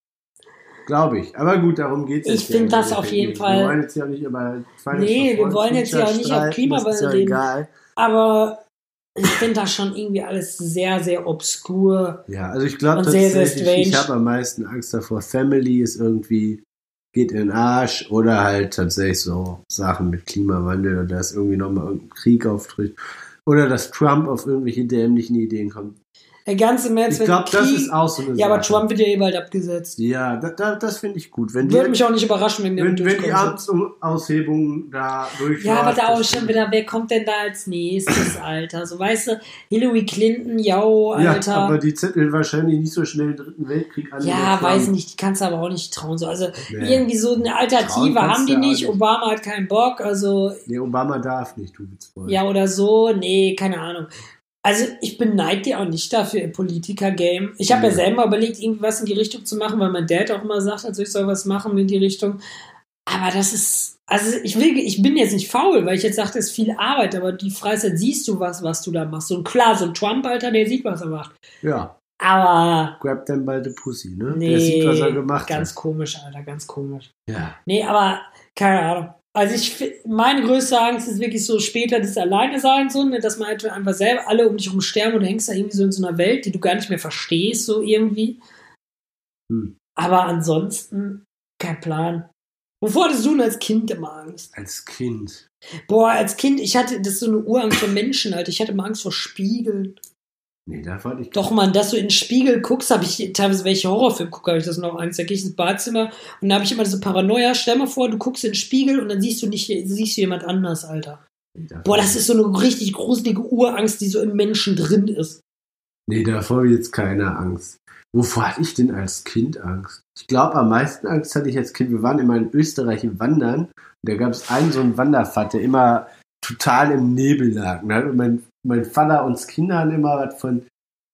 S2: Glaube ich. Aber gut, darum geht es
S1: Ich find das auf jeden Fall-
S2: Wir wollen jetzt ja nicht über
S1: Nee, wir wollen jetzt ja auch nicht auf Klimawandel reden. Aber ich finde das schon irgendwie alles sehr, sehr obskur.
S2: Ja, also ich glaube
S1: Und sehr, sehr
S2: tatsächlich, ich habe am meisten Angst davor. Family ist irgendwie geht in den Arsch oder halt tatsächlich so Sachen mit Klimawandel oder dass irgendwie nochmal irgendein Krieg auftritt oder dass Trump auf irgendwelche dämlichen Ideen kommt.
S1: Der ganze März
S2: Ich
S1: wird
S2: glaube, das ist auch so eine
S1: Ja, aber
S2: Sache.
S1: Trump wird ja eh bald abgesetzt.
S2: Ja, da, da, das finde ich gut. Wenn
S1: Würde
S2: die,
S1: mich auch nicht überraschen, wenn der
S2: wenn, wenn die. Amtsaushebung da durchläuft.
S1: Ja, aber da auch schon wieder, wer kommt denn da als nächstes, Alter? So, weißt du, Hillary Clinton, yo,
S2: ich- Ja,
S1: Alter.
S2: aber die zettelt wahrscheinlich nicht so schnell den dritten Weltkrieg an.
S1: Ja, weiß nicht, die kannst du aber auch nicht trauen. So, also
S2: Nee.
S1: irgendwie so eine Alternative haben die nicht.
S2: nicht.
S1: Obama hat keinen Bock, also
S2: Nee, Obama darf nicht, du Witzbold.
S1: ja oder so, nee, keine Ahnung. Also ich beneide die auch nicht dafür im Politiker-Game. Ich habe ja
S2: Nee.
S1: selber überlegt, irgendwas in die Richtung zu machen, weil mein Dad auch immer sagt, also ich soll was machen in die Richtung. Aber das ist Also ich will, ich bin jetzt nicht faul, weil ich jetzt sagte, es ist viel Arbeit, aber die Freizeit siehst du was, was du da machst. Und klar, so ein Trump, Alter, der sieht, was er macht.
S2: Ja.
S1: Aber.
S2: Grab them by the pussy, ne?
S1: Nee,
S2: der sieht, was er gemacht
S1: ganz
S2: hat.
S1: komisch, Alter, ganz komisch.
S2: Ja.
S1: Nee, aber keine Ahnung. Also ich meine größte Angst ist wirklich so später das Alleine sein, so, ne, dass man halt einfach selber alle um dich herum sterben und du hängst da irgendwie so in so einer Welt, die du gar nicht mehr verstehst, so irgendwie.
S2: Hm.
S1: Aber ansonsten kein Plan. Wovor hattest du denn als Kind immer Angst?
S2: Als Kind.
S1: Boah, als Kind, ich hatte, das ist so eine Urangst vor Menschen, Alter. Ich hatte immer Angst vor Spiegeln.
S2: Nee, da fand ich.
S1: Doch, man, dass du in den Spiegel guckst, habe ich teilweise, welche Horrorfilme gucke, habe ich das noch Angst. Da gehe ich ins Badzimmer und da habe ich immer diese Paranoia. Stell mal vor, du guckst in den Spiegel und dann siehst du nicht, siehst du jemand anders, Alter.
S2: Nee,
S1: Boah, das ist so eine richtig gruselige Urangst, die so im Menschen drin ist.
S2: Nee, davor habe ich jetzt keine Angst. Wovor hatte ich denn als Kind Angst? Ich glaube, am meisten Angst hatte ich als Kind. Wir waren immer in Österreich wandern. Und da gab es einen so einen Wanderpfad, der immer total im Nebel lag. Ne? Und mein, mein Vater uns Kindern immer was von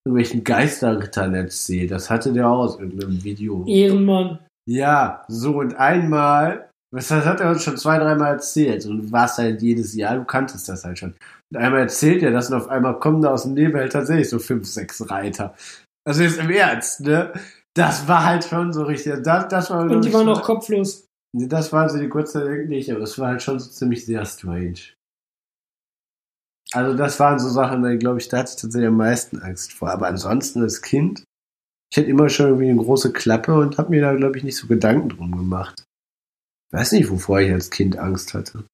S2: irgendwelchen Geisterrittern erzählt. Das hatte der auch aus irgendeinem Video.
S1: Ehrenmann.
S2: Ja, so und einmal, das hat er uns schon zwei, dreimal erzählt und du warst halt jedes Jahr, du kanntest das halt schon. Und einmal erzählt er das und auf einmal kommen da aus dem Nebel halt tatsächlich so fünf, sechs Reiter. Also jetzt im Ernst, ne? Das war halt schon so richtig, das, das war
S1: Und die waren
S2: so,
S1: auch kopflos.
S2: Das waren sie die Dank nicht, aber es war halt schon so ziemlich sehr strange. Also das waren so Sachen, da glaube ich, da hatte ich tatsächlich am meisten Angst vor. Aber ansonsten als Kind, ich hatte immer schon irgendwie eine große Klappe und habe mir da, glaube ich, nicht so Gedanken drum gemacht. Weiß nicht, wovor ich als Kind Angst hatte.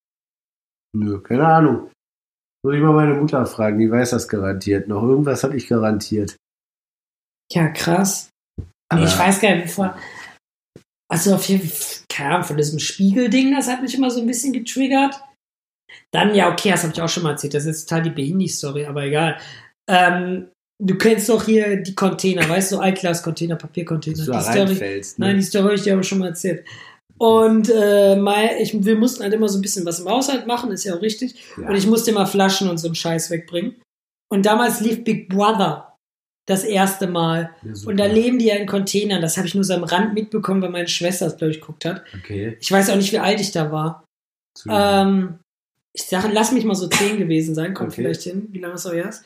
S2: Nö, keine Ahnung. Muss ich mal meine Mutter fragen, die weiß das garantiert noch. Irgendwas hatte ich garantiert.
S1: Ja, krass.
S2: Aber-
S1: ich weiß gar nicht, bevor. Also auf jeden Fall, keine Ahnung, von diesem Spiegelding, das hat mich immer so ein bisschen getriggert. Dann, ja, okay, das habe ich auch schon mal erzählt. Das ist total die Behindi-Story, aber egal. Ähm, du kennst doch hier die Container, weißt du, Altglas-Container, Papiercontainer.
S2: Du
S1: Die Story,
S2: ne?
S1: Nein, die Story habe ich dir aber schon mal erzählt. Und äh, mein, ich, wir mussten halt immer so ein bisschen was im Haushalt machen, ist ja auch richtig.
S2: Ja.
S1: Und ich musste immer Flaschen und so einen Scheiß wegbringen. Und damals lief Big Brother das erste Mal.
S2: Ja.
S1: Und da leben die ja in Containern. Das habe ich nur so am Rand mitbekommen, weil meine Schwester das, glaube ich, geguckt hat.
S2: Okay.
S1: Ich weiß auch nicht, wie alt ich da war. Ähm, ich sage, lass mich mal so zehn gewesen sein, kommt
S2: Okay.
S1: vielleicht hin, wie lange es auch her ist.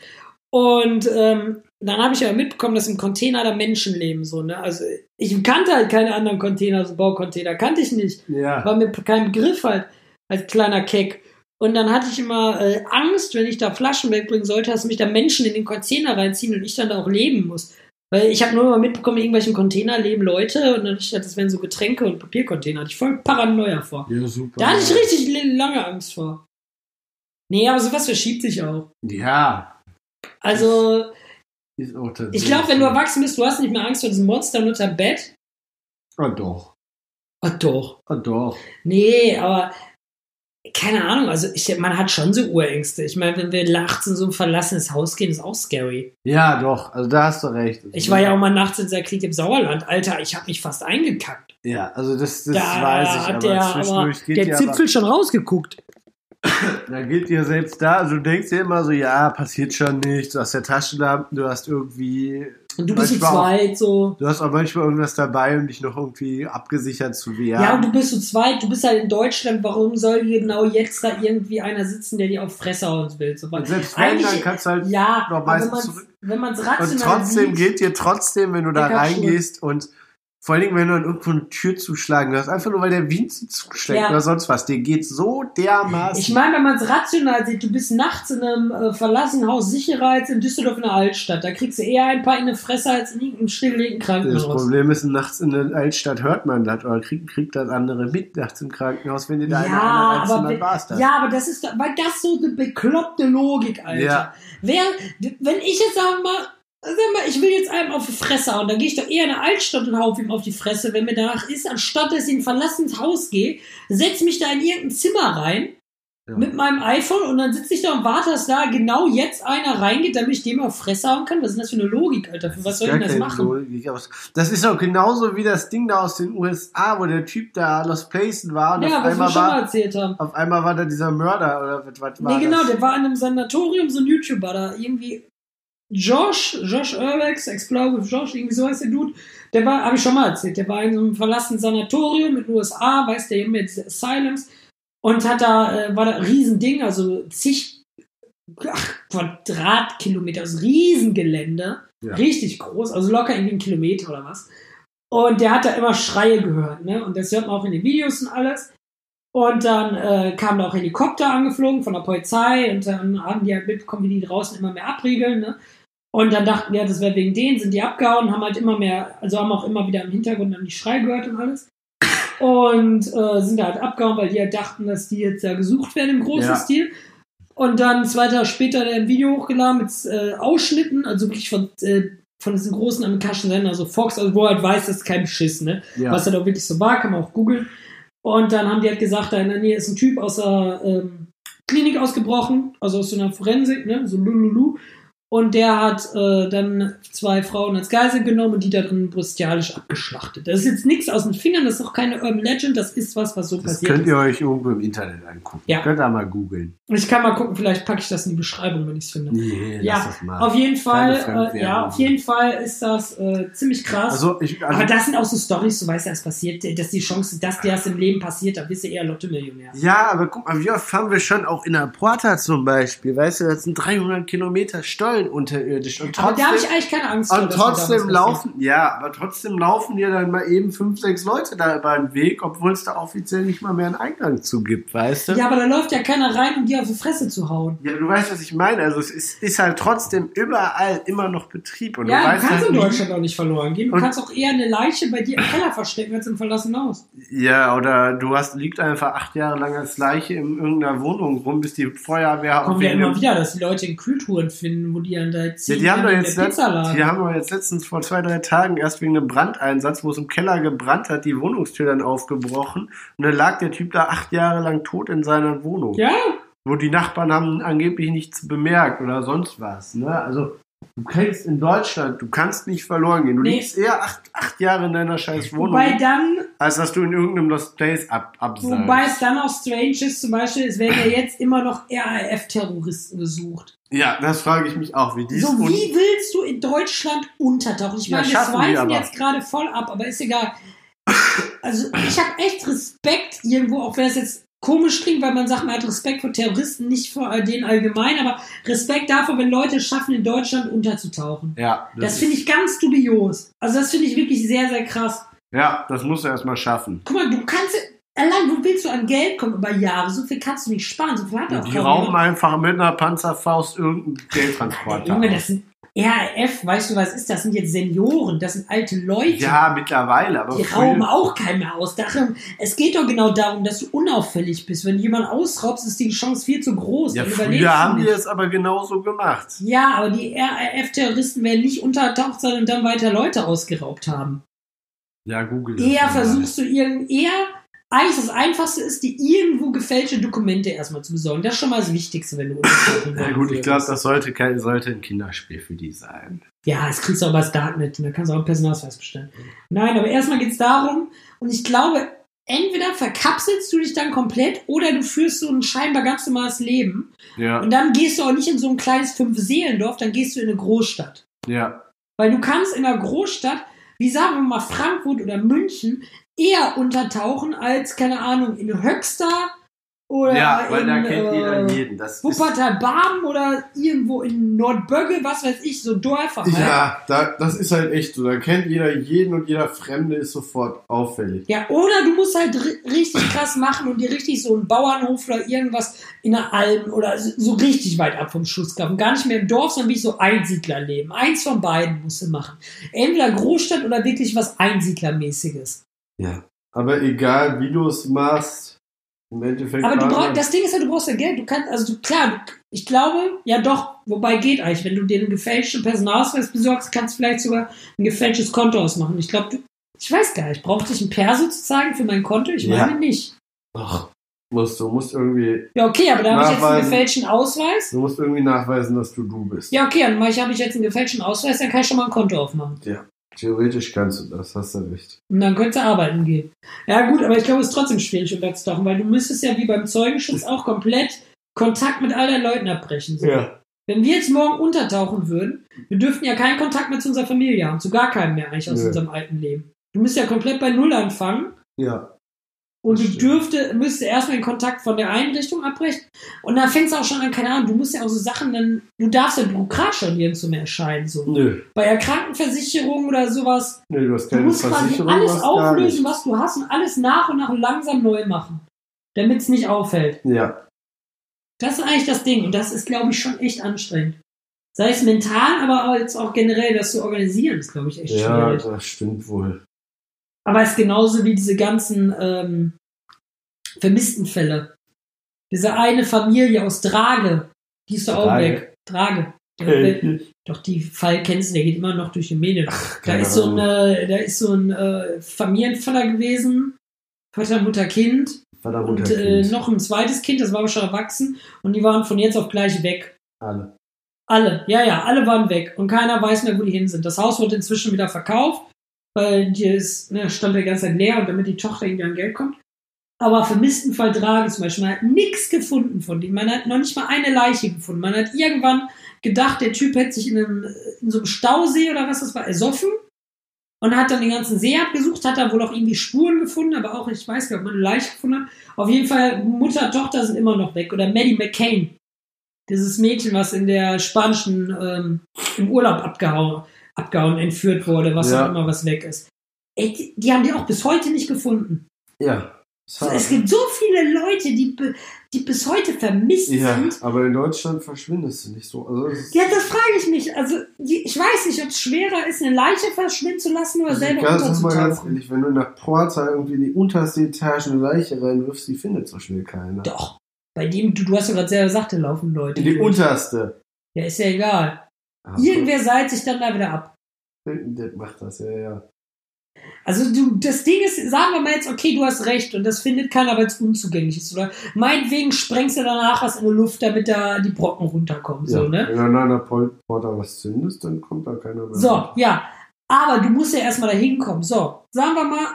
S1: Und ähm, dann habe ich aber mitbekommen, dass im Container da Menschen leben. So, ne? Also ich kannte halt keine anderen Container, so Baucontainer, kannte ich nicht.
S2: ja.
S1: War mir kein Begriff halt, als kleiner Keck. Und dann hatte ich immer äh, Angst, wenn ich da Flaschen wegbringen sollte, dass mich da Menschen in den Container reinziehen und ich dann da auch leben muss. Weil ich habe nur mal mitbekommen, in irgendwelchen Container leben Leute und dann dachte ich, das wären so Getränke und Papiercontainer. Hatte ich voll Paranoia vor.
S2: ja, super.
S1: Da hatte ich richtig lange Angst vor. Nee, aber sowas verschiebt sich auch.
S2: Ja.
S1: Also,
S2: Ist auch tatsächlich.
S1: ich glaube, wenn du erwachsen bist, du hast nicht mehr Angst vor diesem Monster unter dem Bett.
S2: Ah, doch.
S1: Ah, doch.
S2: Ah, doch.
S1: Nee, aber keine Ahnung, also ich, man hat schon so Urängste. Ich meine, wenn wir nachts in so ein verlassenes Haus gehen, ist auch scary.
S2: Ja, doch. Also da hast du recht.
S1: Ich war ja auch mal nachts in dieser Krieg im Sauerland. Alter, ich habe mich fast eingekackt.
S2: Ja, also das, das
S1: da
S2: weiß ich, aber
S1: der, aber
S2: zwischendurch geht
S1: der Zipfel schon rausgeguckt.
S2: da geht dir selbst da, also du denkst dir immer so, ja, passiert schon nichts, du hast ja Taschenlampen, du hast irgendwie,
S1: Und du bist zu
S2: auch.
S1: zweit so.
S2: du hast auch manchmal irgendwas dabei, um dich noch irgendwie abgesichert zu wehren.
S1: Ja. und du bist zu zweit, du bist halt in Deutschland. Warum soll hier genau jetzt da irgendwie einer sitzen, der dir auf Fresse hauen will? So,
S2: Und selbst wenn, dann kannst du halt
S1: ja,
S2: noch meistens
S1: man
S2: zurück.
S1: wenn man's
S2: Und
S1: rational
S2: trotzdem
S1: sieht,
S2: geht dir trotzdem, wenn du da reingehst und vor allen Dingen, wenn du dann irgendwo eine Tür zuschlagen hast, einfach nur weil der Wind sie zuschlägt
S1: Ja.
S2: oder sonst was, dir geht so dermaßen.
S1: Ich meine, wenn man es rational sieht, du bist nachts in einem äh, verlassenen Haus sicherer als in Düsseldorf in der Altstadt. Da kriegst du eher ein paar in die Fresse als in irgendeinem stillgelegten
S2: das
S1: Krankenhaus.
S2: Problem ist, nachts in der Altstadt hört man das oder kriegt, kriegt das andere mit nachts im Krankenhaus, wenn dir da
S1: Ja,
S2: einer
S1: aber,
S2: dann war's das.
S1: ja, aber das ist, weil das so eine bekloppte Logik, Alter.
S2: Ja.
S1: Wer, wenn ich jetzt sag mal, sag mal, ich will jetzt einem auf die Fresse hauen, dann gehe ich doch eher in eine Altstadt und hau ihm auf die Fresse, wenn mir danach ist, anstatt dass ich in ein verlassenes Haus gehe, setz mich da in irgendein Zimmer rein,
S2: Ja.
S1: mit meinem iPhone und dann sitze ich da und warte, dass da genau jetzt einer reingeht, damit ich dem auf Fresse hauen kann. Was ist denn das für eine Logik, Alter? Für was soll ich denn das machen?
S2: Logik, Das ist auch genauso wie das Ding da aus den USA, wo der Typ da Lost Placen war und
S1: Ja,
S2: auf,
S1: was wir
S2: einmal
S1: schon mal
S2: war,
S1: erzählt haben.
S2: auf einmal war da dieser Mörder oder was, was war
S1: Nee, genau,
S2: das?
S1: der war in einem Sanatorium, so ein YouTuber da, irgendwie Josh, Josh Urbex, Explore with Josh, irgendwie so heißt der Dude. Der war, habe ich schon mal erzählt, der war in so einem verlassenen Sanatorium in den USA, weißt du, immer diese Asylums. und hat da, äh, war da ein Riesending, also zig ach, Quadratkilometer, also Riesengelände,
S2: Ja.
S1: richtig groß, also locker irgendwie ein Kilometer oder was. Und der hat da immer Schreie gehört, ne? Und das hört man auch in den Videos und alles. Und dann äh, kamen da auch Helikopter angeflogen von der Polizei und dann haben die halt mitbekommen, wie die draußen immer mehr abriegeln, ne? Und dann dachten wir, das wäre wegen denen, sind die abgehauen, haben halt immer mehr, also haben auch immer wieder im Hintergrund dann die Schrei gehört und alles. Und äh, sind halt abgehauen, weil die halt dachten, dass die jetzt ja gesucht werden im großen
S2: Ja.
S1: Stil. Und dann zwei Tage später er ein Video hochgeladen mit äh, Ausschnitten, also wirklich von, äh, von diesen großen amerikanischen Sendern, also Fox, also wo halt weiß, das ist kein Beschiss, ne?
S2: Ja.
S1: Was halt auch wirklich so war, kann man auch googeln. Und dann haben die halt gesagt, da in der Nähe ist ein Typ aus der ähm, Klinik ausgebrochen, also aus so einer Forensik, ne? So Lululu. Und der hat äh, dann zwei Frauen als Geisel genommen und die da drin bestialisch abgeschlachtet. Das ist jetzt nichts aus den Fingern, das ist auch keine Urban Legend, das ist was, was so
S2: Das
S1: passiert
S2: könnt
S1: ist.
S2: ihr euch irgendwo im Internet angucken.
S1: Ja.
S2: Könnt ihr mal googeln.
S1: Ich kann mal gucken, vielleicht packe ich das in die Beschreibung, wenn ich es finde.
S2: Nee,
S1: Ja,
S2: lass das mal.
S1: Auf jeden Fall, äh, ja, auf jeden Fall ist das äh, ziemlich krass.
S2: Also, ich, also
S1: aber das sind auch so Stories, du weißt ja, es passiert, dass die Chance, dass dir das im Leben passiert, da bist du eher Lotto-Millionär.
S2: Ja, aber guck mal, wie oft fahren wir schon auch in der Porta zum Beispiel? Weißt du, das sind 300 Kilometer Stollen unterirdisch. Und
S1: Aber da habe ich
S2: trotzdem,
S1: eigentlich keine Angst
S2: und trotzdem laufen, ja, aber trotzdem laufen dir dann mal eben fünf, sechs Leute da über den Weg, obwohl es da offiziell nicht mal mehr einen Eingang zu gibt, weißt du?
S1: Ja, aber da läuft ja keiner rein, um dir auf die Fresse zu hauen.
S2: Ja, du weißt, was ich meine. Also es ist, ist halt trotzdem überall immer noch Betrieb. Und
S1: Ja,
S2: du
S1: du
S2: weißt
S1: kannst
S2: halt
S1: in Deutschland auch nicht verloren gehen. Du
S2: Und-
S1: kannst auch eher eine Leiche bei dir im Keller verstecken als im verlassenen Haus.
S2: Ja, oder du hast, liegt einfach acht Jahre lang als Leiche in irgendeiner Wohnung rum, bis die Feuerwehr
S1: Kommt ja immer wieder, dass die Leute in Kühltouren finden, wo die dann da
S2: Ja,
S1: ziehen.
S2: die haben doch jetzt, letzt, die haben doch jetzt letztens vor zwei, drei Tagen erst wegen einem Brandeinsatz, wo es im Keller gebrannt hat, die Wohnungstür dann aufgebrochen. Und dann lag der Typ da acht Jahre lang tot in seiner Wohnung.
S1: Ja,
S2: Wo die Nachbarn haben angeblich nichts bemerkt oder sonst was. Ne? Also du kannst in Deutschland, du kannst nicht verloren gehen. Du
S1: Nee.
S2: liegst eher acht, acht Jahre in deiner scheiß Wohnung,
S1: wobei dann
S2: als dass du in irgendeinem Lost Place ab, abseilst.
S1: Wobei es dann auch strange ist, zum Beispiel, es werden ja jetzt immer noch RAF-Terroristen gesucht.
S2: Ja, das frage ich mich auch, wie die
S1: So, wie willst du in Deutschland untertauchen? Ich
S2: Ja,
S1: meine, wir schweifen jetzt gerade voll ab, aber ist egal. Also, ich habe echt Respekt irgendwo, auch wenn es jetzt komisch klingt, weil man sagt, man hat Respekt vor Terroristen, nicht vor denen allgemein, aber Respekt davor, wenn Leute es schaffen, in Deutschland unterzutauchen.
S2: Ja,
S1: Das finde ich ganz dubios. Also, das finde ich wirklich sehr, sehr krass.
S2: Ja, das musst du erstmal schaffen.
S1: Guck mal, du kannst, allein, wo willst du an Geld kommen über Jahre? So viel kannst du nicht sparen, so viel hat auch
S2: Die rauben einfach mit einer Panzerfaust irgendeinen Geldtransporter.
S1: Junge, das sind RAF, weißt du, was ist das? sind jetzt Senioren, das sind alte Leute.
S2: Ja, mittlerweile, aber
S1: Die
S2: früher-
S1: rauben auch keinen mehr aus. Es geht doch genau darum, dass du unauffällig bist. Wenn jemand ausraubst, ist die Chance viel zu groß.
S2: Ja, früher haben die
S1: nicht.
S2: es aber genauso gemacht.
S1: Ja, aber die RAF-Terroristen werden nicht untertaucht sein und dann weiter Leute ausgeraubt haben.
S2: Ja, Google.
S1: Eher versuchst du irgend, eher, eigentlich das Einfachste ist, die irgendwo gefälschte Dokumente erstmal zu besorgen. Das ist schon mal das Wichtigste, wenn du untertauchen
S2: Ja gut, ich glaube, das sollte, kein, sollte ein Kinderspiel für die sein.
S1: Ja, das kriegst du auch über das Darknet. Da kannst du auch einen Personalausweis bestellen. Nein, aber erstmal geht's darum, und ich glaube, entweder verkapselst du dich dann komplett oder du führst so ein scheinbar ganz normales Leben.
S2: Ja,
S1: Und dann gehst du auch nicht in so ein kleines Fünf-Seelendorf, dann gehst du in eine Großstadt.
S2: ja.
S1: Weil du kannst in einer Großstadt, wie sagen wir mal Frankfurt oder München, eher untertauchen als, keine Ahnung, in Höxter oder
S2: Ja, weil
S1: in
S2: da kennt jeder
S1: äh,
S2: jeden. Das ist,
S1: Wuppertal-Barmen oder irgendwo in Nordbögge, was weiß ich, so Dörfer. halt.
S2: ja, da, das ist halt echt so. Da kennt jeder jeden und jeder Fremde ist sofort auffällig.
S1: Ja, oder du musst halt ri- richtig krass machen und dir richtig so einen Bauernhof oder irgendwas in der Alm oder so, so richtig weit ab vom Schuss kaufen. Gar nicht mehr im Dorf, sondern wie so Einsiedlerleben. Eins von beiden musst du machen. Entweder Großstadt oder wirklich was Einsiedlermäßiges.
S2: Ja. Aber egal, wie du es machst, im Endeffekt.
S1: Aber du brauchst, das Ding ist ja, du brauchst ja Geld. Du kannst, also du, klar, ich glaube, ja doch, wobei geht eigentlich. Wenn du dir einen gefälschten Personalausweis besorgst, kannst du vielleicht sogar ein gefälschtes Konto ausmachen. Ich glaube, du, ich weiß gar nicht, brauchte ich ein Perso zu zeigen für mein Konto? Ich
S2: Ja.
S1: meine nicht.
S2: Ach, musst du musst irgendwie,
S1: Ja, okay, aber da habe ich jetzt einen gefälschten Ausweis.
S2: du musst irgendwie nachweisen, dass du du bist.
S1: Ja, okay, dann habe ich jetzt einen gefälschten Ausweis, dann kann ich schon mal ein Konto aufmachen.
S2: Theoretisch kannst du das, hast du recht.
S1: Und dann könntest du arbeiten gehen. Ja, gut, aber ich glaube, es ist trotzdem schwierig unterzutauchen, weil du müsstest ja wie beim Zeugenschutz auch komplett Kontakt mit all deinen Leuten abbrechen. So.
S2: Ja.
S1: Wenn wir jetzt morgen untertauchen würden, wir dürften ja keinen Kontakt mehr zu unserer Familie haben, zu gar keinem mehr eigentlich aus
S2: Nö.
S1: unserem alten Leben. Du müsst ja komplett bei Null anfangen
S2: Ja.
S1: Und du dürfte, müsste erstmal den Kontakt von der Einrichtung abbrechen. Und dann fängst du auch schon an, keine Ahnung, du musst ja auch so Sachen dann, du darfst ja bürokratisch schon nirgendwo mehr erscheinen. So.
S2: Nö,
S1: Bei der Krankenversicherung oder sowas,
S2: nö, du hast
S1: du
S2: keine
S1: musst quasi
S2: Versicherung,
S1: alles
S2: hast gar
S1: auflösen, was du hast und alles nach und nach langsam neu machen. Damit es nicht auffällt.
S2: Ja,
S1: Das ist eigentlich das Ding. Und das ist, glaube ich, schon echt anstrengend. Sei es mental, aber jetzt auch generell, das zu organisieren, ist, glaube ich, echt
S2: ja,
S1: schwierig.
S2: das stimmt wohl.
S1: Aber es ist genauso wie diese ganzen ähm, vermissten Fälle. Diese eine Familie aus Drage, die ist doch auch weg. Drage. Der, doch, die Fall kennst du, der geht immer noch durch die Medien. Da
S2: keine
S1: ist so
S2: Ahnung.
S1: ein, da ist so ein äh, Familienvater gewesen, Vater, Mutter, Kind
S2: Vater,
S1: und
S2: Mutter,
S1: äh,
S2: Kind.
S1: noch ein zweites Kind, das war aber schon erwachsen und die waren von jetzt auf gleich weg.
S2: Alle.
S1: Alle, ja, ja, alle waren weg und keiner weiß mehr, wo die hin sind. Das Haus wurde inzwischen wieder verkauft, weil die ist, ne, stand der ganze Zeit leer und damit die Tochter irgendwie an Geld kommt. Aber vermissten Fall Drage zum Beispiel, man hat nichts gefunden von denen. Man hat noch nicht mal eine Leiche gefunden. Man hat irgendwann gedacht, der Typ hätte sich in, einem, in so einem Stausee oder was das war, ersoffen und hat dann den ganzen See abgesucht, hat da wohl auch irgendwie Spuren gefunden, aber auch, ich weiß gar nicht, ob man eine Leiche gefunden hat. Auf jeden Fall, Mutter, Tochter sind immer noch weg. Oder Maddie McCain, dieses Mädchen, was in der spanischen, ähm, im Urlaub abgehauen, abgehauen, entführt wurde, was
S2: Ja.
S1: auch immer was weg ist. Ey, die, die haben die auch bis heute nicht gefunden.
S2: Ja. War-
S1: Es gibt so viele Leute, die, die bis heute vermisst
S2: ja,
S1: sind.
S2: aber in Deutschland verschwindest du nicht so. Also,
S1: Ja, das frage ich mich. Also, die, ich weiß nicht, ob es schwerer ist, eine Leiche verschwinden zu lassen oder
S2: Also
S1: selber
S2: mal ganz
S1: unterzutauchen.
S2: ehrlich, wenn du nach Porta irgendwie in die unterste Etage eine Leiche reinwirfst, die findet so schnell keiner.
S1: Doch. Bei dem, du, du hast ja gerade selber gesagt, da laufen Leute.
S2: In die
S1: durch.
S2: unterste.
S1: Ja, ist ja egal.
S2: Ah,
S1: Irgendwer seilt sich dann da wieder ab.
S2: Der macht das, ja, ja.
S1: Also du, das Ding ist, sagen wir mal jetzt, okay, du hast recht und das findet keiner, weil es unzugänglich ist. Oder meinetwegen sprengst du danach was in die Luft, damit da die Brocken runterkommen. So,
S2: ja.
S1: ne?
S2: Wenn du an einer Porta was zündest, dann kommt da keiner mehr.
S1: So, ja. Aber du musst ja erstmal da hinkommen. So, sagen wir mal,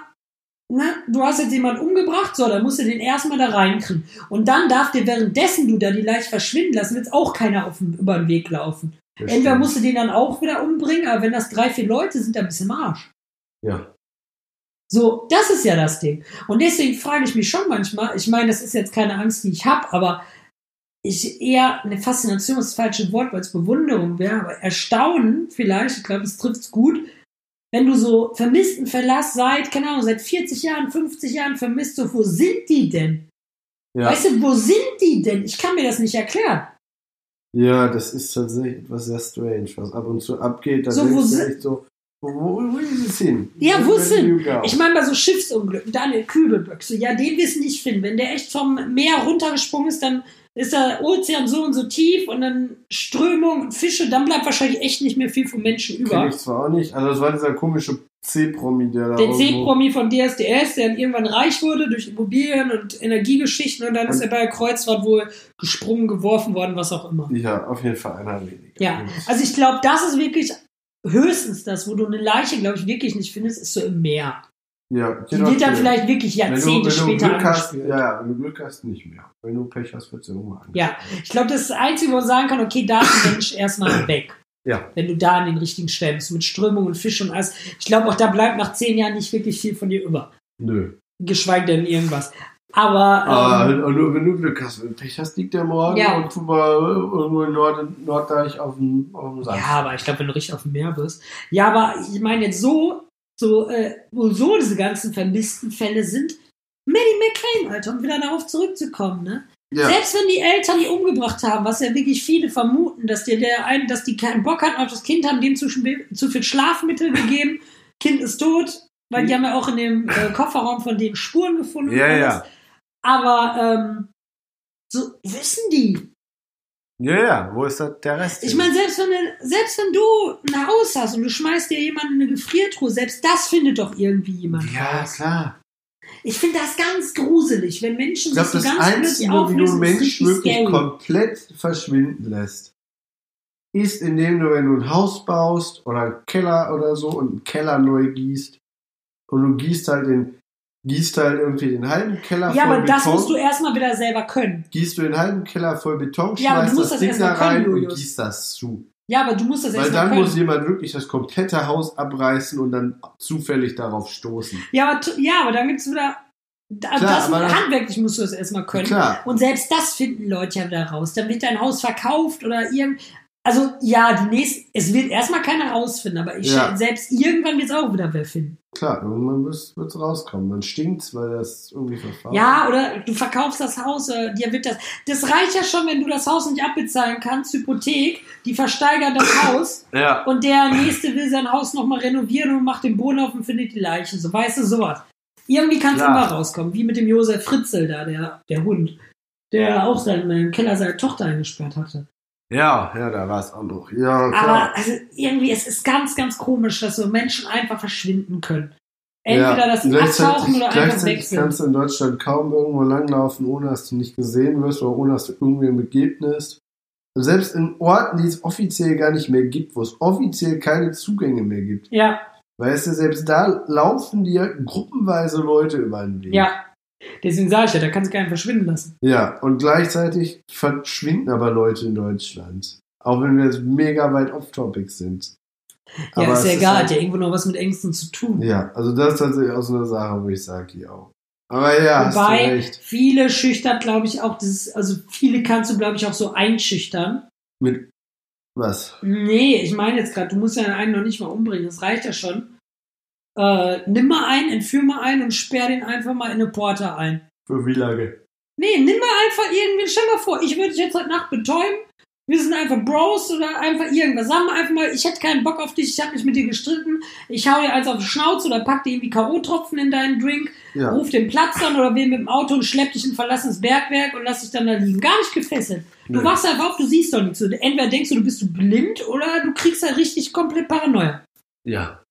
S1: ne, du hast jetzt jemanden umgebracht, so, dann musst du den erstmal da reinkriegen. Und dann darf dir währenddessen du da die Leiche verschwinden lassen, jetzt auch keiner auf dem, über den Weg laufen.
S2: Das
S1: Entweder
S2: stimmt.
S1: musst du den dann auch wieder umbringen, aber wenn das drei, vier Leute sind, dann bist du im Arsch.
S2: Ja.
S1: So, das ist ja das Ding. Und deswegen frage ich mich schon manchmal, ich meine, das ist jetzt keine Angst, die ich habe, aber ich eher eine Faszination ist das falsche Wort, weil es Bewunderung wäre, aber Erstaunen vielleicht, ich glaube, es trifft es gut, wenn du so vermissten Verlass seit, keine Ahnung, seit 40 Jahren, 50 Jahren vermisst, so, wo sind die denn?
S2: Ja.
S1: Weißt du, wo sind die denn? Ich kann mir das nicht erklären.
S2: Ja, das ist tatsächlich etwas sehr strange, was ab und zu abgeht. Da
S1: So, wo sind-
S2: echt so, wo, wo, wo ist es hin?
S1: Ja, wo sind-? Ich meine, bei so Schiffsunglücken, Daniel Kübelböck, so, ja, den wirst du nicht finden. Wenn der echt vom Meer runtergesprungen ist, dann ist der Ozean so und so tief und dann Strömung und Fische, dann bleibt wahrscheinlich echt nicht mehr viel vom Menschen
S2: Kenn
S1: über.
S2: ich zwar auch nicht, also das war dieser komische C-Promi, der da
S1: Der C-Promi von DSDS, der dann irgendwann reich wurde durch Immobilien und Energiegeschichten und dann ist er bei Kreuzfahrt wohl gesprungen, geworfen worden, was auch immer.
S2: Ja, auf jeden Fall einer weniger.
S1: Ja, also ich glaube, das ist wirklich höchstens das, wo du eine Leiche, glaube ich, wirklich nicht findest, ist so im Meer.
S2: ja,
S1: Die wird dann vielleicht wirklich
S2: wenn du,
S1: Jahrzehnte
S2: wenn du
S1: später
S2: Glück hast, ja, ja, wenn du Glück hast, nicht mehr. Wenn du Pech hast, wird sie irgendwann.
S1: Ja, ich glaube, das ist das Einzige, wo man sagen kann, okay, da ist der Mensch erstmal weg.
S2: Ja.
S1: Wenn du da an den richtigen Stellen bist, mit Strömung und Fisch und alles. Ich glaube, auch da bleibt nach zehn Jahren nicht wirklich viel von dir über.
S2: Nö.
S1: Geschweige denn irgendwas. Aber,
S2: Aber
S1: ähm,
S2: und nur wenn du Glück hast, wenn du Pech hast, liegt der morgen
S1: Ja.
S2: und du mal irgendwo in Nord Norddeich auf dem, auf dem Sand.
S1: ja, aber ich glaube, wenn du richtig auf dem Meer bist. Ja, aber ich meine jetzt so, so, äh, wo so diese ganzen vermissten Fälle sind, Maddie McCain, Alter, um wieder darauf zurückzukommen, ne?
S2: Ja.
S1: Selbst wenn die Eltern die umgebracht haben, was ja wirklich viele vermuten, dass dir der ein, dass die keinen Bock hatten auf das Kind, haben dem zu, zu viel Schlafmittel gegeben, Kind ist tot, weil die haben ja auch in dem äh, Kofferraum von denen Spuren gefunden. und
S2: Ja, ja.
S1: Aber ähm, so wissen die.
S2: ja, ja, wo ist das, der Rest?
S1: Ich meine, selbst wenn, du- selbst wenn du ein Haus hast und du schmeißt dir jemanden in eine Gefriertruhe, selbst das findet doch irgendwie jemand
S2: Ja,
S1: raus.
S2: klar.
S1: Ich finde das ganz gruselig, wenn Menschen
S2: Ich glaube,
S1: sich so
S2: das
S1: ganz
S2: Einzige,
S1: plötzlich
S2: wie du einen
S1: auflösen, ist
S2: Mensch wirklich
S1: scary.
S2: komplett verschwinden lässt, ist, indem du, wenn du ein Haus baust oder einen Keller oder so und einen Keller neu gießt und du gießt halt den, gießt halt irgendwie den halben Keller
S1: Ja,
S2: voll
S1: aber das
S2: Beton,
S1: musst du erstmal wieder selber können.
S2: gießt du den halben Keller voll Beton,
S1: Ja, aber du
S2: schmeißt
S1: musst
S2: das
S1: das
S2: Ding da
S1: mal können,
S2: rein und gießt das zu.
S1: Ja, aber du musst das
S2: Weil
S1: erstmal
S2: dann
S1: können.
S2: muss jemand wirklich das komplette Haus abreißen und dann zufällig darauf stoßen.
S1: Ja, aber, ja, aber dann gibt's wieder. Da-
S2: Klar,
S1: das,
S2: das-
S1: handwerklich musst du es erstmal können.
S2: Klar.
S1: Und selbst das finden Leute ja wieder raus. Dann wird dein Haus verkauft oder irgend. Also ja, die nächsten, es wird erstmal keiner rausfinden, aber ich
S2: Ja.
S1: selbst irgendwann wird es auch wieder wer finden.
S2: Klar, irgendwann wird es rauskommen. Dann stinkt's, weil das irgendwie verfahren.
S1: Ja, oder du verkaufst das Haus, äh, dir wird das. Das reicht ja schon, wenn du das Haus nicht abbezahlen kannst, Hypothek, die versteigern das Haus
S2: Ja.
S1: und der nächste will sein Haus nochmal renovieren und macht den Boden auf und findet die Leichen. So, weißt du, sowas. Irgendwie kann es immer rauskommen, wie mit dem Josef Fritzel da, der, der Hund, der auch seinen, Keller seine Tochter eingesperrt hatte.
S2: Ja, ja, da war es auch noch. Ja, klar.
S1: Aber also irgendwie, es ist ganz, ganz komisch, dass so Menschen einfach verschwinden können. Entweder,
S2: ja.
S1: dass sie abtauchen oder einfach weg sind.
S2: kannst du in Deutschland kaum irgendwo langlaufen, ohne dass du nicht gesehen wirst oder ohne dass du irgendwem begegnest. Selbst in Orten, die es offiziell gar nicht mehr gibt, wo es offiziell keine Zugänge mehr gibt.
S1: Ja,
S2: Weißt du, selbst da laufen dir gruppenweise Leute über den Weg.
S1: ja. Deswegen sage ich ja, da kannst du keinen verschwinden lassen.
S2: Ja, und gleichzeitig verschwinden aber Leute in Deutschland. Auch wenn wir jetzt mega weit off-topic sind.
S1: Ja,
S2: Aber
S1: ist ja egal,
S2: halt-
S1: hat ja irgendwo noch was mit Ängsten zu tun.
S2: Ja, also das ist tatsächlich auch so eine Sache, wo ich sage, ja. Aber ja, hast du
S1: Wobei viele schüchtern, glaube ich, auch dieses, also viele kannst du, glaube ich, auch so einschüchtern.
S2: Mit was?
S1: Nee, ich meine jetzt gerade, du musst ja einen noch nicht mal umbringen, das reicht ja schon. Äh, nimm mal einen, entführ mal einen und sperr den einfach mal in eine Porta ein.
S2: Für wie lange?
S1: Nee, nimm mal einfach irgendwen, stell mal vor, ich würde dich jetzt heute Nacht betäuben. Wir sind einfach Bros oder einfach irgendwas. Sag mal einfach mal, ich hätte keinen Bock auf dich, ich habe mich mit dir gestritten. Ich hau dir eins auf die Schnauze oder pack dir irgendwie K.O.-Tropfen in deinen Drink,
S2: Ja.
S1: ruf den Platz an oder wen mit dem Auto und schlepp dich in ein verlassenes Bergwerk und lass dich dann da liegen. Gar nicht gefesselt. Du
S2: Nee.
S1: wachst einfach auf, du siehst doch nichts. Entweder denkst du, du bist du blind oder du kriegst halt richtig komplett Paranoia.
S2: Ja.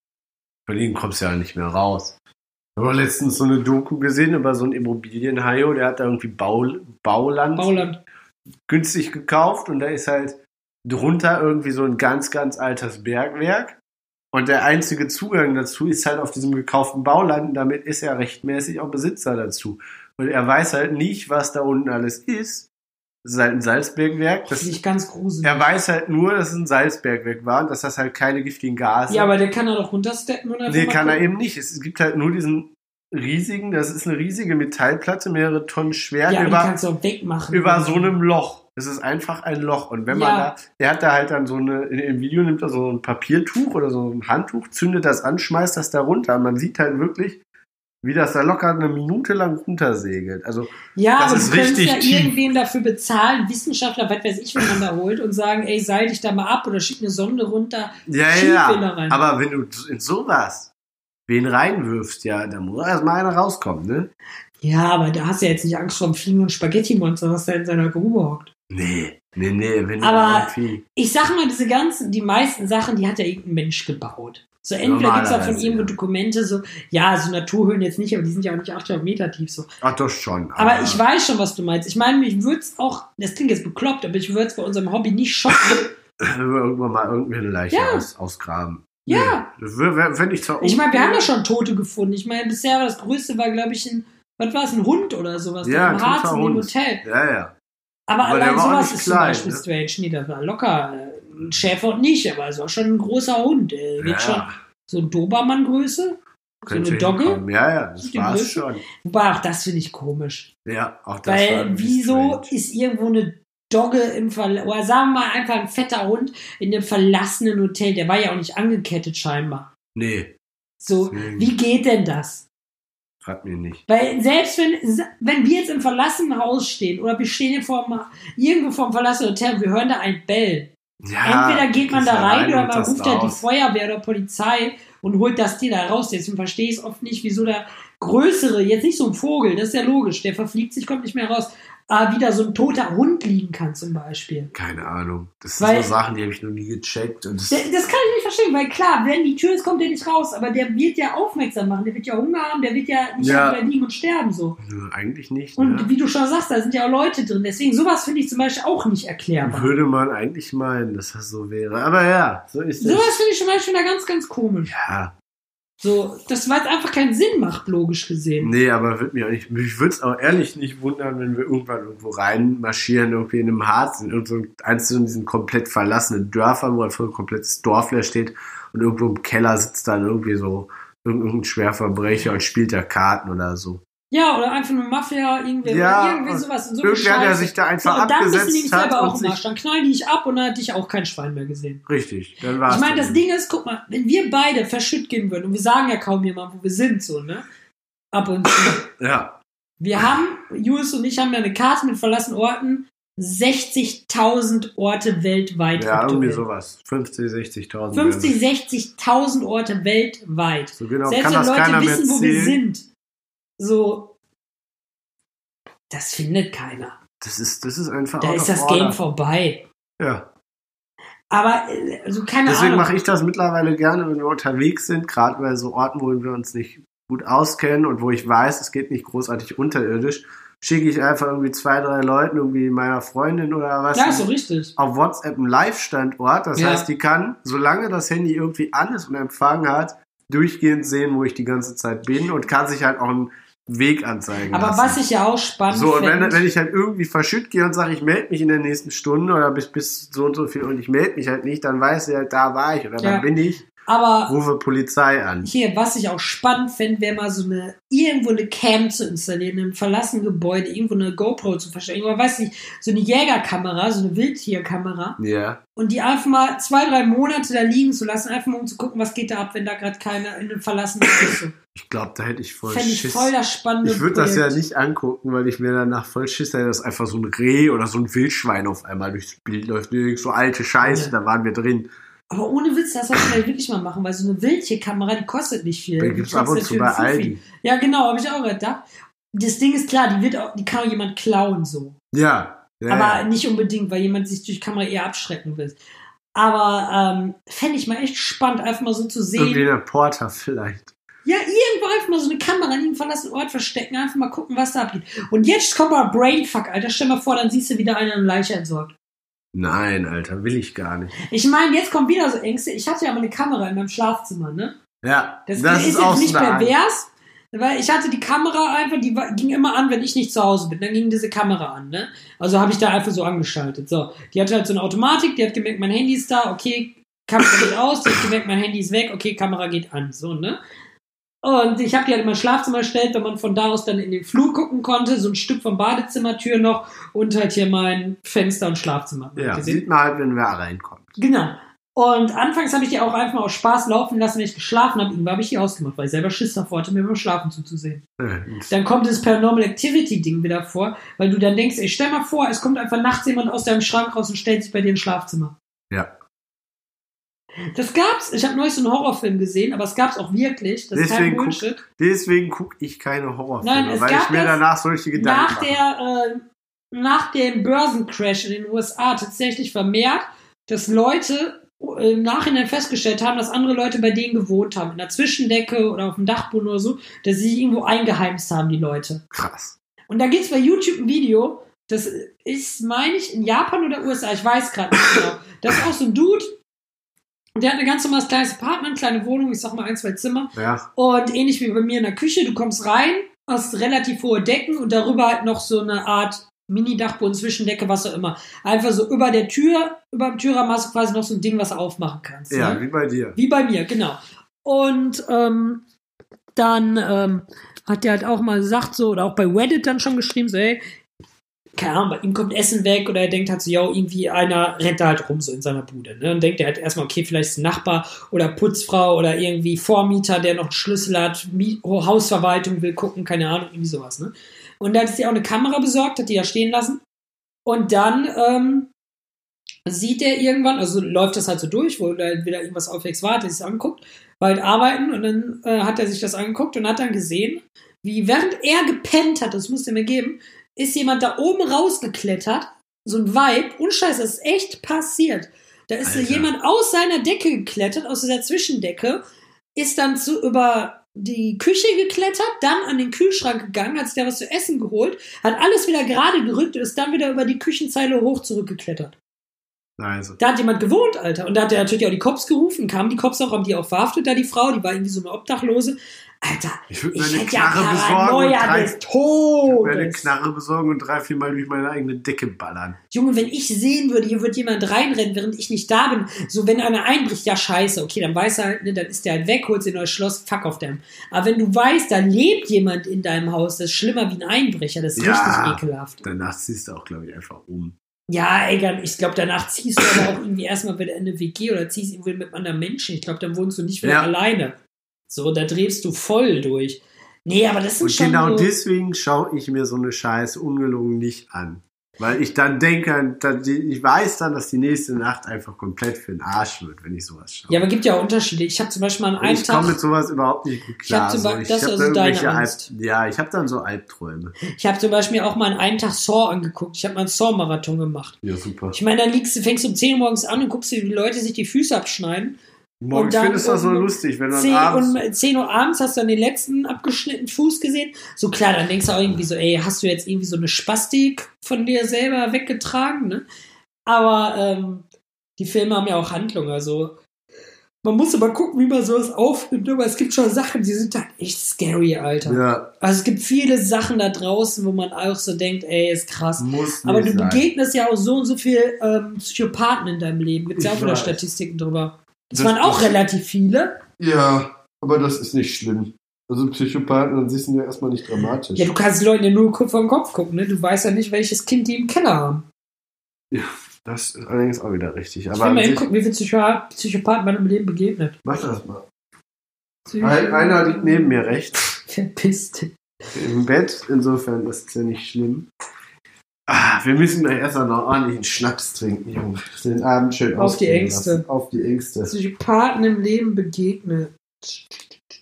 S2: Ihnen kommst du ja nicht mehr raus. Ich habe letztens so eine Doku gesehen über so einen Immobilienhaio, der hat da irgendwie Bau, Bauland
S1: Bauland.
S2: günstig gekauft und da ist halt drunter irgendwie so ein ganz, ganz altes Bergwerk. Und der einzige Zugang dazu ist halt auf diesem gekauften Bauland. Und damit ist er rechtmäßig auch Besitzer dazu. Und er weiß halt nicht, was da unten alles ist. Das ist halt ein Salzbergwerk.
S1: Das
S2: Das,
S1: ist ganz gruselig.
S2: er weiß halt nur, dass es ein Salzbergwerk war und dass das halt keine giftigen Gase
S1: Ja, aber der kann da doch runtersteppen einfach
S2: Nee, kann er eben nicht. Es gibt halt nur diesen riesigen, das ist eine riesige Metallplatte, mehrere Tonnen schwer,
S1: Ja,
S2: über,
S1: kannst du auch wegmachen.
S2: über so einem Loch. Es ist einfach ein Loch. Und wenn man
S1: Ja.
S2: da, er hat da halt dann so eine, in dem Video nimmt er so ein Papiertuch oder so ein Handtuch, zündet das an, schmeißt das da runter. Und man sieht halt wirklich, wie das da locker eine Minute lang runtersegelt. Also,
S1: Ja,
S2: Das
S1: aber
S2: ist
S1: du könntest
S2: richtig
S1: ja
S2: tief.
S1: irgendwen dafür bezahlen, Wissenschaftler, was weiß ich, wenn man da holt und sagen, ey, seil dich da mal ab oder schick eine Sonde runter.
S2: ja, ja.
S1: rein.
S2: Aber wenn du in sowas wen reinwirfst, ja, da muss erstmal einer rauskommen, ne?
S1: Ja, aber da hast du ja jetzt nicht Angst vor dem fliegenden Spaghetti-Monster, was da in seiner Grube hockt.
S2: Nee, nee, nee, wenn
S1: Aber-. Ich sag mal, diese ganzen, die meisten Sachen, die hat ja irgendein Mensch gebaut. So, entweder gibt's da von
S2: Normalerweise,
S1: irgendwo. Dokumente, so, ja, so Naturhöhlen jetzt nicht, aber die sind ja auch nicht 800 Meter tief, so.
S2: Ach doch schon.
S1: Aber ich weiß schon, was du meinst. Ich meine, mich würde es auch, das klingt jetzt bekloppt, aber ich würde es bei unserem Hobby nicht schocken.
S2: Wenn wir irgendwann mal irgendwie eine Leiche
S1: Ja.
S2: aus, ausgraben.
S1: Ja.
S2: Nee, das Fände ich zwar
S1: Ich meine, wir haben ja schon Tote gefunden. Ich meine, bisher war das Größte, war, glaube ich, ein, was war es, ein Hund oder sowas.
S2: Ja,
S1: im Harz in dem. Hotel.
S2: Ja, ja.
S1: Aber,
S2: Aber
S1: allein
S2: auch
S1: sowas ist zum
S2: klein,
S1: Beispiel
S2: ne?
S1: strange. Nee, das war locker. Ein Schäfer nicht, aber es war schon ein großer Hund. Äh, wird schon
S2: ja.
S1: so ein Dobermann-Größe. So eine Dogge.
S2: hinkommen. Ja, ja, das war's
S1: Größe?
S2: schon.
S1: Wobei auch das finde ich komisch.
S2: Ja, auch das war
S1: Weil wieso
S2: strange.
S1: ist irgendwo eine Dogge im Verlassenen, oder sagen wir mal einfach ein fetter Hund in einem verlassenen Hotel, der war ja auch nicht angekettet scheinbar.
S2: Nee,
S1: So,
S2: Deswegen.
S1: wie geht denn das?
S2: frag mir nicht.
S1: Weil selbst wenn, wenn wir jetzt im verlassenen Haus stehen oder wir stehen hier vor, irgendwo vor dem verlassenen Hotel und wir hören da ein Bellen.
S2: Ja,
S1: Entweder geht man da rein oder
S2: und
S1: man ruft ja die. Feuerwehr oder Polizei und holt das Tier da raus. Deswegen verstehe ich es oft nicht, wieso der größere, jetzt nicht so ein Vogel, das ist ja logisch, der verfliegt sich, kommt nicht mehr raus, aber wieder so ein toter Hund liegen kann zum Beispiel.
S2: Keine Ahnung. Das
S1: Weil-
S2: sind so Sachen, die habe ich noch nie gecheckt. Und das,
S1: Das, kann ich nicht verstehen, weil klar, wenn die Tür ist, kommt der nicht raus, aber der wird ja aufmerksam machen, der wird ja Hunger haben, der wird ja nicht
S2: Ja.
S1: liegen und sterben so.
S2: Eigentlich nicht.
S1: Und
S2: ne?
S1: wie du schon sagst, da sind ja auch Leute drin, deswegen sowas finde ich zum Beispiel auch nicht erklärbar.
S2: Würde man eigentlich meinen, dass das so wäre. Aber ja, so ist es.
S1: Sowas finde ich zum Beispiel da ganz, ganz komisch.
S2: Ja,
S1: So, das, weil es einfach keinen Sinn macht, logisch gesehen.
S2: nee, aber wird mir auch nicht, mich würde es auch ehrlich nicht wundern, wenn wir irgendwann irgendwo reinmarschieren, irgendwie in einem Harz, in irgend so eins von diesen komplett verlassenen Dörfern, wo ein komplettes Dorf leer steht und irgendwo im Keller sitzt dann irgendwie so irgendein Schwerverbrecher und spielt da Karten oder so.
S1: Ja, oder einfach nur Mafia, irgendwie,
S2: Ja,
S1: irgendwie sowas. Und so
S2: Irgendwer, der sich da einfach
S1: so, und dann bist du
S2: abgesetzt
S1: nämlich selber auch im Arsch. Dann knallen die dich ab und dann hat dich auch kein Schwein mehr gesehen.
S2: Richtig, dann war's.
S1: Ich meine,
S2: das
S1: Ding ist, guck mal, wenn wir beide verschütt gehen würden, und wir sagen ja kaum jemand, wo wir sind, so, ne? Ab und zu.
S2: Ja,
S1: Wir haben, Julius und ich haben ja eine Karte mit verlassenen Orten, 60.000 Orte weltweit.
S2: ja,
S1: aktuell.
S2: irgendwie sowas. 50, 60.000.
S1: 50, 60.000 Orte weltweit.
S2: So genau
S1: Selbst
S2: kann
S1: wenn
S2: das
S1: Leute wissen, wo wir sind, so, das findet keiner.
S2: Das ist, das ist einfach
S1: Da ist das
S2: order.
S1: Game vorbei.
S2: Ja.
S1: Aber, also keine
S2: Deswegen
S1: Ahnung.
S2: mache ich das mittlerweile gerne, wenn wir unterwegs sind, gerade bei so Orten, wo wir uns nicht gut auskennen und wo ich weiß, es geht nicht großartig unterirdisch, schicke ich einfach irgendwie zwei, drei Leuten, irgendwie meiner Freundin oder was,
S1: Ja, ist so richtig.
S2: auf WhatsApp einen Live-Standort. Das
S1: Ja.
S2: heißt, die kann, solange das Handy irgendwie an ist und Empfang hat, durchgehend sehen, wo ich die ganze Zeit bin und kann sich halt auch einen Weg anzeigen
S1: Aber
S2: lassen.
S1: was ich ja auch spannend
S2: so, und wenn, wenn ich halt irgendwie verschütt gehe und sage, ich melde mich in der nächsten Stunde oder bis, bis so und so viel und ich melde mich halt nicht, dann weiß sie halt, da war ich oder
S1: Ja.
S2: da bin ich,
S1: aber
S2: rufe Polizei an.
S1: hier, was ich auch spannend fände, wäre mal so eine, irgendwo eine Cam zu installieren, in einem verlassenen Gebäude, irgendwo eine GoPro zu verstecken, oder weiß nicht, so eine Jägerkamera, so eine Wildtierkamera
S2: Ja.
S1: und die einfach mal zwei, drei Monate da liegen zu lassen, einfach mal um zu gucken, was geht da ab, wenn da gerade keiner in einem verlassenen ist.
S2: Ich glaube, da hätte ich voll
S1: Fände ich
S2: Schiss.
S1: voll das spannende
S2: ich würde das ja nicht angucken, weil ich mir danach voll Schiss hätte, dass einfach so ein Reh oder so ein Wildschwein auf einmal durchs Bild läuft. So alte Scheiße,
S1: Ja.
S2: da waren wir drin.
S1: Aber ohne Witz, das sollte ich vielleicht wirklich mal machen, weil so eine Wildtierkamera, die kostet nicht viel. Die
S2: gibt's ab und zu bei
S1: einen.
S2: Aldi.
S1: Ja, genau, habe ich auch gedacht. Das Ding ist klar, die wird auch, die kann auch jemand klauen so.
S2: Ja. ja
S1: aber
S2: ja.
S1: nicht unbedingt, weil jemand sich durch Kamera eher abschrecken will. Aber ähm, fände ich mal echt spannend, einfach mal so zu sehen.
S2: Irgendwie der Porter vielleicht.
S1: Ja, irgendwo einfach mal so eine Kamera in einem verlassenen Ort verstecken, einfach mal gucken, was da abgeht. Und jetzt kommt mal Brainfuck, Alter. Stell mal vor, dann siehst du wieder einer eine Leiche entsorgt.
S2: Nein, Alter, will ich gar nicht.
S1: Ich meine, jetzt kommen wieder so Ängste. Ich hatte ja mal eine Kamera in meinem Schlafzimmer, ne?
S2: Ja,
S1: Das,
S2: das,
S1: ist,
S2: ist
S1: jetzt nicht pervers, weil ich hatte die Kamera einfach, die ging immer an, wenn ich nicht zu Hause bin. Dann ging diese Kamera an, ne? Also habe ich da einfach so angeschaltet. So, die hatte halt so eine Automatik, die hat gemerkt, mein Handy ist da, okay, Kamera geht aus, die hat gemerkt, mein Handy ist weg, okay, Kamera geht an, so, ne? Und ich habe die halt in mein Schlafzimmer gestellt, wenn man von da aus dann in den Flur gucken konnte, so ein Stück vom Badezimmertür noch und halt hier mein Fenster und Schlafzimmer.
S2: Ja,
S1: gesehen.
S2: sieht man halt, wenn wer reinkommt.
S1: Genau. Und anfangs habe ich die auch einfach mal aus Spaß laufen lassen, wenn ich geschlafen habe. Irgendwann habe ich die ausgemacht, weil ich selber Schiss davor hatte, mir beim Schlafen zuzusehen.
S2: Ja,
S1: Dann kommt das Paranormal Activity Ding wieder vor, weil du dann denkst, ey, stell mal vor, es kommt einfach nachts jemand aus deinem Schrank raus und stellt sich bei dir ins Schlafzimmer.
S2: Ja.
S1: Das gab's. Ich habe neulich so einen Horrorfilm gesehen, aber es gab's auch wirklich. Das ist kein
S2: Deswegen guck-. Deswegen gucke ich keine Horrorfilme,
S1: Nein, es
S2: weil ich mir danach solche Gedanken
S1: Nach der, äh, nach dem Börsencrash in den USA tatsächlich vermehrt, dass Leute äh, im Nachhinein festgestellt haben, dass andere Leute bei denen gewohnt haben, in der Zwischendecke oder auf dem Dachboden oder so, dass sie sich irgendwo eingeheimst haben, die Leute.
S2: Krass.
S1: Und da gibt's bei YouTube ein Video, das ist, meine ich, in Japan oder USA, ich weiß gerade nicht genau. Das ist auch so ein Dude, der hat ein ganz normales kleines Apartment, kleine Wohnung, ich sag mal ein, zwei Zimmer.
S2: Ja,
S1: Und ähnlich wie bei mir in der Küche, du kommst rein, hast relativ hohe Decken und darüber halt noch so eine Art Mini-Dachboden, Zwischendecke, was auch immer. Einfach so über der Tür, über dem Türrahmen hast du quasi noch so ein Ding, was du aufmachen kannst.
S2: ja,
S1: ne?
S2: wie bei dir.
S1: Wie bei mir, genau. Und ähm, dann ähm, hat der halt auch mal gesagt, so, oder auch bei Reddit dann schon geschrieben, so, ey, keine Ahnung, bei ihm kommt Essen weg oder er denkt halt so, ja, irgendwie einer rennt da halt rum so in seiner Bude. Ne? Und denkt er halt erstmal, okay, vielleicht ist ein Nachbar oder Putzfrau oder irgendwie Vormieter, der noch einen Schlüssel hat, Mie- oh, Hausverwaltung will gucken, keine Ahnung, irgendwie sowas. Ne? Und dann hat sie auch eine Kamera besorgt, hat die da stehen lassen. Und dann ähm, sieht er irgendwann, also läuft das halt so durch, wo da wieder irgendwas aufwegs war, hat er sich anguckt, war halt arbeiten und dann äh, hat er sich das angeguckt und hat dann gesehen, wie während er gepennt hat, das musste er mir geben, ist jemand da oben rausgeklettert, so ein Vibe, und scheiße, das ist echt passiert. Da ist
S2: Alter.
S1: jemand aus seiner Decke geklettert, aus dieser Zwischendecke, ist dann zu über die Küche geklettert, dann an den Kühlschrank gegangen, hat sich da was zu essen geholt, hat alles wieder gerade gerückt und ist dann wieder über die Küchenzeile hoch zurückgeklettert.
S2: Also.
S1: Da hat jemand gewohnt, Alter. Und da hat er natürlich auch die Cops gerufen. Kamen die Cops auch, haben die auch verhaftet, da die Frau. Die war irgendwie so eine Obdachlose. Alter,
S2: Ich würde mir eine
S1: hätte ja
S2: Knarre besorgen und drei, ich mir eine. Knarre besorgen und drei, vier Mal durch meine eigene Decke ballern.
S1: Junge, wenn ich sehen würde, hier wird jemand reinrennen, während ich nicht da bin, so wenn einer einbricht, ja scheiße, okay, dann weiß er halt, ne, dann ist der halt weg, holt sich ein neues Schloss, fuck auf dem. Aber wenn du weißt, da lebt jemand in deinem Haus, das ist schlimmer wie ein Einbrecher, das ist
S2: Ja.
S1: richtig ekelhaft.
S2: Danach ziehst du auch, glaube ich, einfach um.
S1: Ja, egal, ich glaube, danach ziehst du aber auch irgendwie erstmal wieder in eine WG oder ziehst irgendwie mit anderen Menschen. Ich glaube, dann wohnst du nicht wieder
S2: Ja.
S1: alleine. So, da drehst du voll durch. Nee, aber das sind
S2: Und
S1: schon
S2: genau
S1: so,
S2: deswegen schaue ich mir so eine Scheiße ungelogen nicht an. Weil ich dann denke, ich weiß dann, dass die nächste Nacht einfach komplett für den Arsch wird, wenn ich sowas schaue.
S1: Ja, aber gibt ja auch Unterschiede. Ich habe zum Beispiel mal an einem
S2: ich komme
S1: Tag,
S2: mit sowas überhaupt nicht gut
S1: Ich
S2: klar. so,
S1: Beispiel- das ist
S2: hab
S1: also
S2: irgendwelche
S1: Angst.
S2: Alb ja, ich habe dann so Albträume.
S1: ich habe zum Beispiel auch mal an einem Tag Saw angeguckt. Ich habe mal einen Saw-Marathon gemacht.
S2: Ja, super.
S1: Ich meine, dann liegst du, fängst du um 10 Uhr morgens an und guckst dir, wie die Leute sich die Füße abschneiden.
S2: Morgen
S1: und dann
S2: findest du das so
S1: um
S2: lustig, wenn du
S1: 10,
S2: dann abends...
S1: und 10 Uhr abends hast du dann den letzten abgeschnittenen Fuß gesehen. So klar, dann denkst du auch irgendwie so, ey, hast du jetzt irgendwie so eine Spastik von dir selber weggetragen, ne? Aber ähm, die Filme haben ja auch Handlung, also man muss aber gucken, wie man sowas aufnimmt, aber es gibt schon Sachen, die sind halt echt scary, Alter.
S2: Ja,
S1: Also es gibt viele Sachen da draußen, wo man auch so denkt, ey, ist krass.
S2: muss
S1: Aber du
S2: sein.
S1: begegnest ja auch so und so viel ähm, Psychopathen in deinem Leben. Gibt ja
S2: Ich
S1: auch wieder. Statistiken drüber. Das,
S2: Das-
S1: waren auch
S2: das-
S1: relativ viele.
S2: Ja, aber das ist nicht schlimm. Also Psychopathen an sich sind ja erstmal nicht dramatisch.
S1: Ja, du kannst die Leute ja nur vom Kopf gucken, ne? Du weißt ja nicht, welches Kind die im Keller haben.
S2: Das ist allerdings auch wieder richtig.
S1: Ich
S2: Aber
S1: will
S2: an
S1: mal hingucken, wie viele Psycho Psychopathen man im Leben begegnet.
S2: mach das mal. Ein, einer liegt neben mir rechts
S1: Verpiss dich.
S2: im Bett. Insofern ist es ja nicht schlimm. Ah, wir müssen erst noch ordentlichen Schnaps trinken, Junge. Den Abend schön
S1: Auf die Ängste.
S2: lassen. Auf die Ängste.
S1: Psychopathen im Leben begegnet.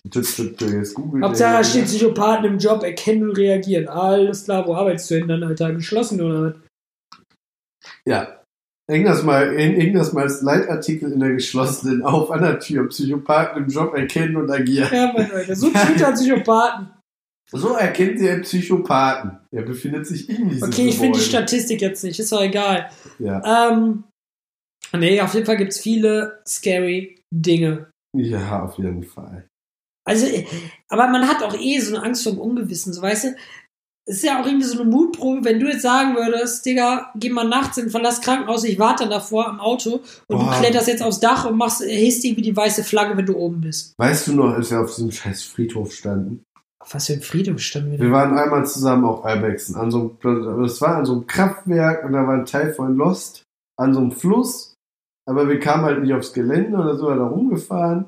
S2: Jetzt googelt
S1: Hauptsache steht. Psychopathen im Job, erkennen und reagieren. Alles klar, wo arbeitest du denn dann, Alter? Geschlossen oder was?
S2: Ja. Häng das mal, häng das mal als Leitartikel in der geschlossenen auf an der Tür. Psychopathen im Job erkennen und agieren.
S1: Ja, mein Alter. So twittern Psychopathen.
S2: So erkennt ihr Psychopathen. Er befindet sich in diesem
S1: Okay, ich finde die. Statistik jetzt nicht, ist doch egal.
S2: Ja.
S1: Ähm, nee, auf jeden Fall gibt es viele scary Dinge.
S2: ja, auf jeden Fall.
S1: Also, aber man hat auch eh so eine Angst vor dem Ungewissen, so weißt du. Es ist ja auch irgendwie so eine Mutprobe, wenn du jetzt sagen würdest, Digga, geh mal nachts in verlass Krankenhaus, ich warte davor am Auto und
S2: Boah.
S1: du kletterst jetzt aufs Dach und machst, hisst irgendwie die weiße Flagge, wenn du oben bist.
S2: Weißt du noch, als wir auf diesem scheiß Friedhof standen?
S1: Auf was für ein Friedhof standen wir
S2: Wir waren einmal zusammen auf Albexen. An so einem, das war an so einem Kraftwerk und da war ein Teil von Lost. An so einem Fluss. Aber wir kamen halt nicht aufs Gelände sind wir da rumgefahren.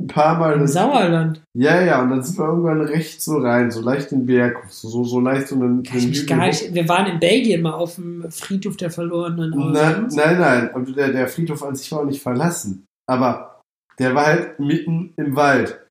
S2: Ein paar Mal.
S1: Im Sauerland.
S2: Ja, ja, und dann sind wir irgendwann rechts so rein, so leicht den Berg, so, so, so leicht so einen,
S1: Kann ich
S2: einen
S1: mich
S2: Hügel
S1: gar nicht. Wir waren in Belgien mal auf dem Friedhof der Verlorenen.
S2: nein, nein. Und der, der Friedhof an sich war auch nicht verlassen. Aber der war halt mitten im Wald.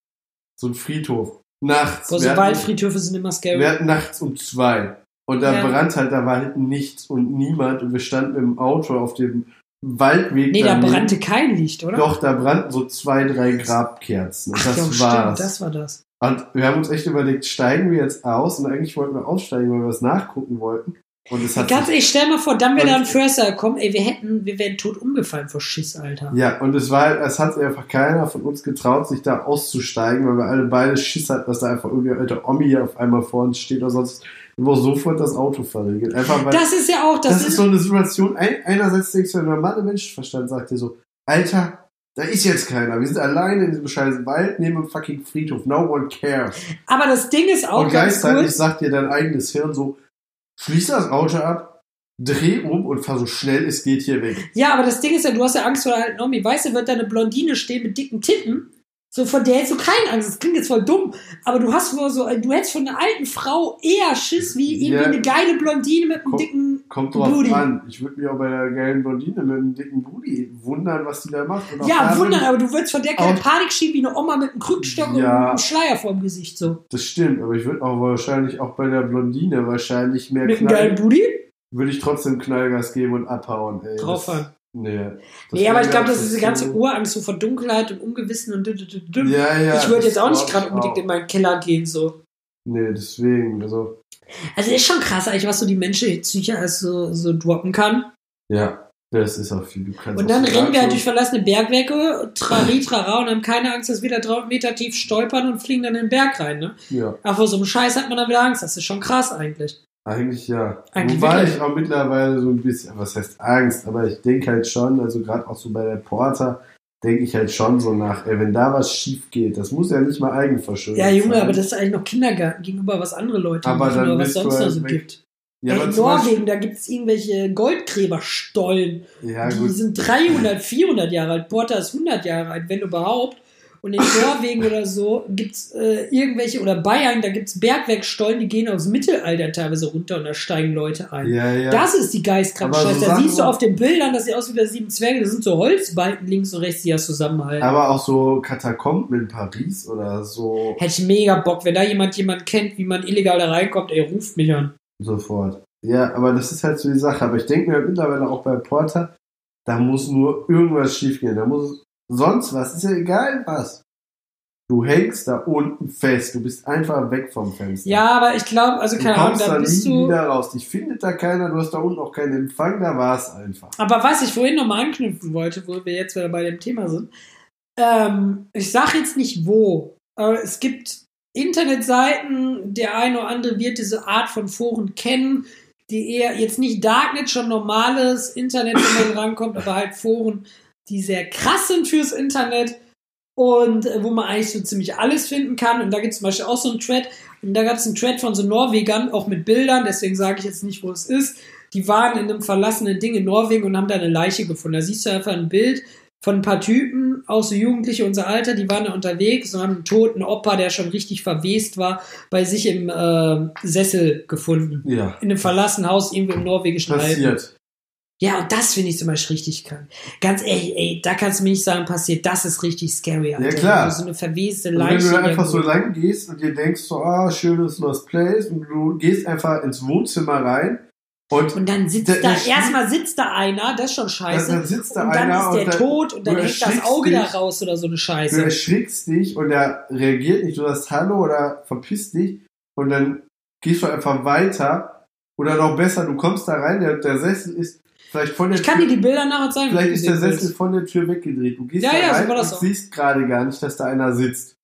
S2: So ein Friedhof. Nachts.
S1: So
S2: hatten-
S1: Waldfriedhöfe sind immer scary.
S2: Wir hatten nachts um zwei. Und da
S1: Ja.
S2: brannte halt, da war halt nichts und niemand. Und wir standen im Auto auf dem Waldweg.
S1: nee, da
S2: daneben.
S1: brannte kein Licht, oder?
S2: Doch, da brannten so zwei, drei Grabkerzen. Und
S1: Ach,
S2: das
S1: stimmt,
S2: war's.
S1: das war das.
S2: Und wir haben uns echt überlegt, steigen wir jetzt aus? Und eigentlich wollten wir aussteigen, weil wir was nachgucken wollten.
S1: Ganz ehrlich, stell mal vor, dann wäre da ein Förster gekommen, ey, wir hätten, wir wären tot umgefallen vor Schiss, Alter.
S2: ja, und es war es hat einfach keiner von uns getraut, sich da auszusteigen, weil wir alle beide Schiss hatten, dass da einfach irgendwie alter Omi hier auf einmal vor uns steht oder sonst, wo sofort das Auto verriegelt. Einfach weil,
S1: Das ist ja auch, das,
S2: das, ist so eine Situation, ein, einerseits denkst du, der normale Menschenverstand sagt dir so, Alter, da ist jetzt keiner. Wir sind alleine in diesem scheiß Wald neben dem fucking Friedhof. No one cares.
S1: aber das Ding ist auch
S2: Und gleichzeitig
S1: cool.
S2: sagt dir dein eigenes Hirn so, schließ das Auto ab, dreh um und fahr so schnell es geht hier weg.
S1: Ja, aber das Ding ist ja, du hast ja Angst vor der alten Omi. Weißt du, wird da eine Blondine stehen mit dicken Titten? So, von der hättest du keine Angst. Das klingt jetzt voll dumm. Aber du hast vor so, du hättest von einer alten Frau eher Schiss wie irgendwie
S2: Ja.
S1: eine geile Blondine mit einem
S2: Komm.
S1: dicken
S2: Kommt drauf
S1: Booty.
S2: an. Ich würde mich auch bei der geilen Blondine mit einem dicken Booty wundern, was die da macht.
S1: Ja, wundern, aber du würdest von der keine Panik schieben wie eine Oma mit einem Krückstock
S2: Ja.
S1: und einem Schleier vorm Gesicht so.
S2: Das stimmt, aber ich würde auch wahrscheinlich auch bei der Blondine wahrscheinlich mehr
S1: Mit einem geilen
S2: Knall,
S1: Booty?
S2: würde ich trotzdem Knallgas geben und abhauen. Ey.
S1: Draufhauen.
S2: Das- Nee.
S1: Nee, aber ich glaube, das ist diese ganze Urangst so vor Dunkelheit und Ungewissen und dü-.
S2: Ja, ja.
S1: Ich würde jetzt auch nicht gerade unbedingt in meinen Keller gehen so.
S2: Nee, deswegen. Also,
S1: Also ist schon krass eigentlich, was so die menschliche Psyche alles so, so droppen kann.
S2: ja. Das ist auch viel. Du kannst
S1: Und dann rennen wir halt durch verlassene Bergwerke, trari, trara, und haben keine Angst, dass wir da 300 Meter tief stolpern und fliegen dann in den Berg rein, ne?
S2: Ja,
S1: Aber vor so einem Scheiß hat man dann wieder Angst. Das ist schon krass eigentlich.
S2: Eigentlich ja.
S1: Eigentlich
S2: Wobei
S1: wirklich.
S2: ich auch mittlerweile so ein bisschen, was heißt Angst, aber ich denke halt schon, also gerade auch so bei der Porter, denke ich halt schon so nach, ey, wenn da was schief geht, das muss ja nicht mal Eigenverschulden
S1: Ja, Junge,
S2: sein.
S1: aber das ist eigentlich noch Kindergarten gegenüber, was andere Leute
S2: Aber
S1: machen oder was sonst noch
S2: halt
S1: so
S2: weg.
S1: gibt.
S2: ja,
S1: in Norwegen, da gibt es irgendwelche Goldgräberstollen.
S2: ja,
S1: die
S2: gut.
S1: sind 300, 400 Jahre alt. Porter ist 100 Jahre alt, wenn überhaupt. Und in Norwegen oder so gibt's äh, irgendwelche, oder Bayern, da gibt's Bergwerkstollen, die gehen aufs Mittelalter teilweise runter und da steigen Leute ein.
S2: Ja, ja.
S1: Das ist die geistkranke
S2: Aber so
S1: da siehst du auf den Bildern, dass sie aus wie der sieben Zwerge, das sind so Holzbalken links und rechts, die das zusammenhalten.
S2: aber auch so Katakomben in Paris oder so
S1: Hätte ich mega Bock, wenn da jemand jemand kennt, wie man illegal da reinkommt, ey, ruft mich an.
S2: sofort. Ja, aber das ist halt so die Sache. Aber ich denke mir mittlerweile auch bei Porter, da muss nur irgendwas schiefgehen. Da muss sonst was, ist ja egal was. Du hängst da unten fest. Du bist einfach weg vom Fenster.
S1: Ja, aber ich glaube, also keine Ahnung, da
S2: da nie
S1: bist du.
S2: wieder raus. Dich findet da keiner. Du hast da unten auch keinen Empfang. Da war es einfach.
S1: Aber was ich vorhin nochmal anknüpfen wollte, wo wir jetzt wieder bei dem Thema sind, ähm, ich sage jetzt nicht wo, aber es gibt Internetseiten, der eine oder andere wird diese Art von Foren kennen, die eher jetzt nicht Darknet, schon normales Internet, wenn man rankommt, aber halt Foren, die sehr krass sind fürs Internet und äh, wo man eigentlich so ziemlich alles finden kann. Und da gibt es zum Beispiel auch so einen Thread. Und da gab es einen Thread von so Norwegern, auch mit Bildern, deswegen sage ich jetzt nicht, wo es ist. Die waren in einem verlassenen Ding in Norwegen und haben da eine Leiche gefunden. Da siehst du einfach ein Bild von ein paar Typen, auch so Jugendliche unser Alter, die waren da unterwegs und haben einen toten Opa, der schon richtig verwest war, bei sich im äh, Sessel gefunden.
S2: Ja.
S1: In einem verlassenen Haus irgendwo im norwegischen Alpen. Ja, und das finde ich zum Beispiel richtig krank. Ganz ehrlich, ey, da kannst du mir nicht sagen, passiert, das ist richtig scary, Alter.
S2: Ja, klar.
S1: So eine verweste
S2: Und wenn
S1: Leiche.
S2: du da einfach so lang gehst und dir denkst so, ah, schönes Lost Place und du gehst einfach ins Wohnzimmer rein und
S1: und dann sitzt da,
S2: der
S1: erstmal sitzt da einer, das ist schon scheiße.
S2: Dann- dann sitzt da
S1: und dann
S2: einer
S1: ist der
S2: und dann-
S1: tot und dann
S2: du
S1: hängt das Auge da
S2: dich.
S1: raus oder so eine
S2: du
S1: Scheiße.
S2: erschrickst dich und er reagiert nicht, du sagst Hallo oder verpiss dich und dann gehst du einfach weiter oder noch besser, du kommst da rein, der, der Sessel ist vielleicht von der
S1: Ich kann dir
S2: Tür,
S1: die Bilder nachher zeigen.
S2: vielleicht ist der
S1: willst.
S2: Sessel von der Tür weggedreht. Du gehst
S1: Ja,
S2: da
S1: ja, so
S2: rein
S1: das
S2: und
S1: auch.
S2: siehst gerade gar nicht, dass da einer sitzt.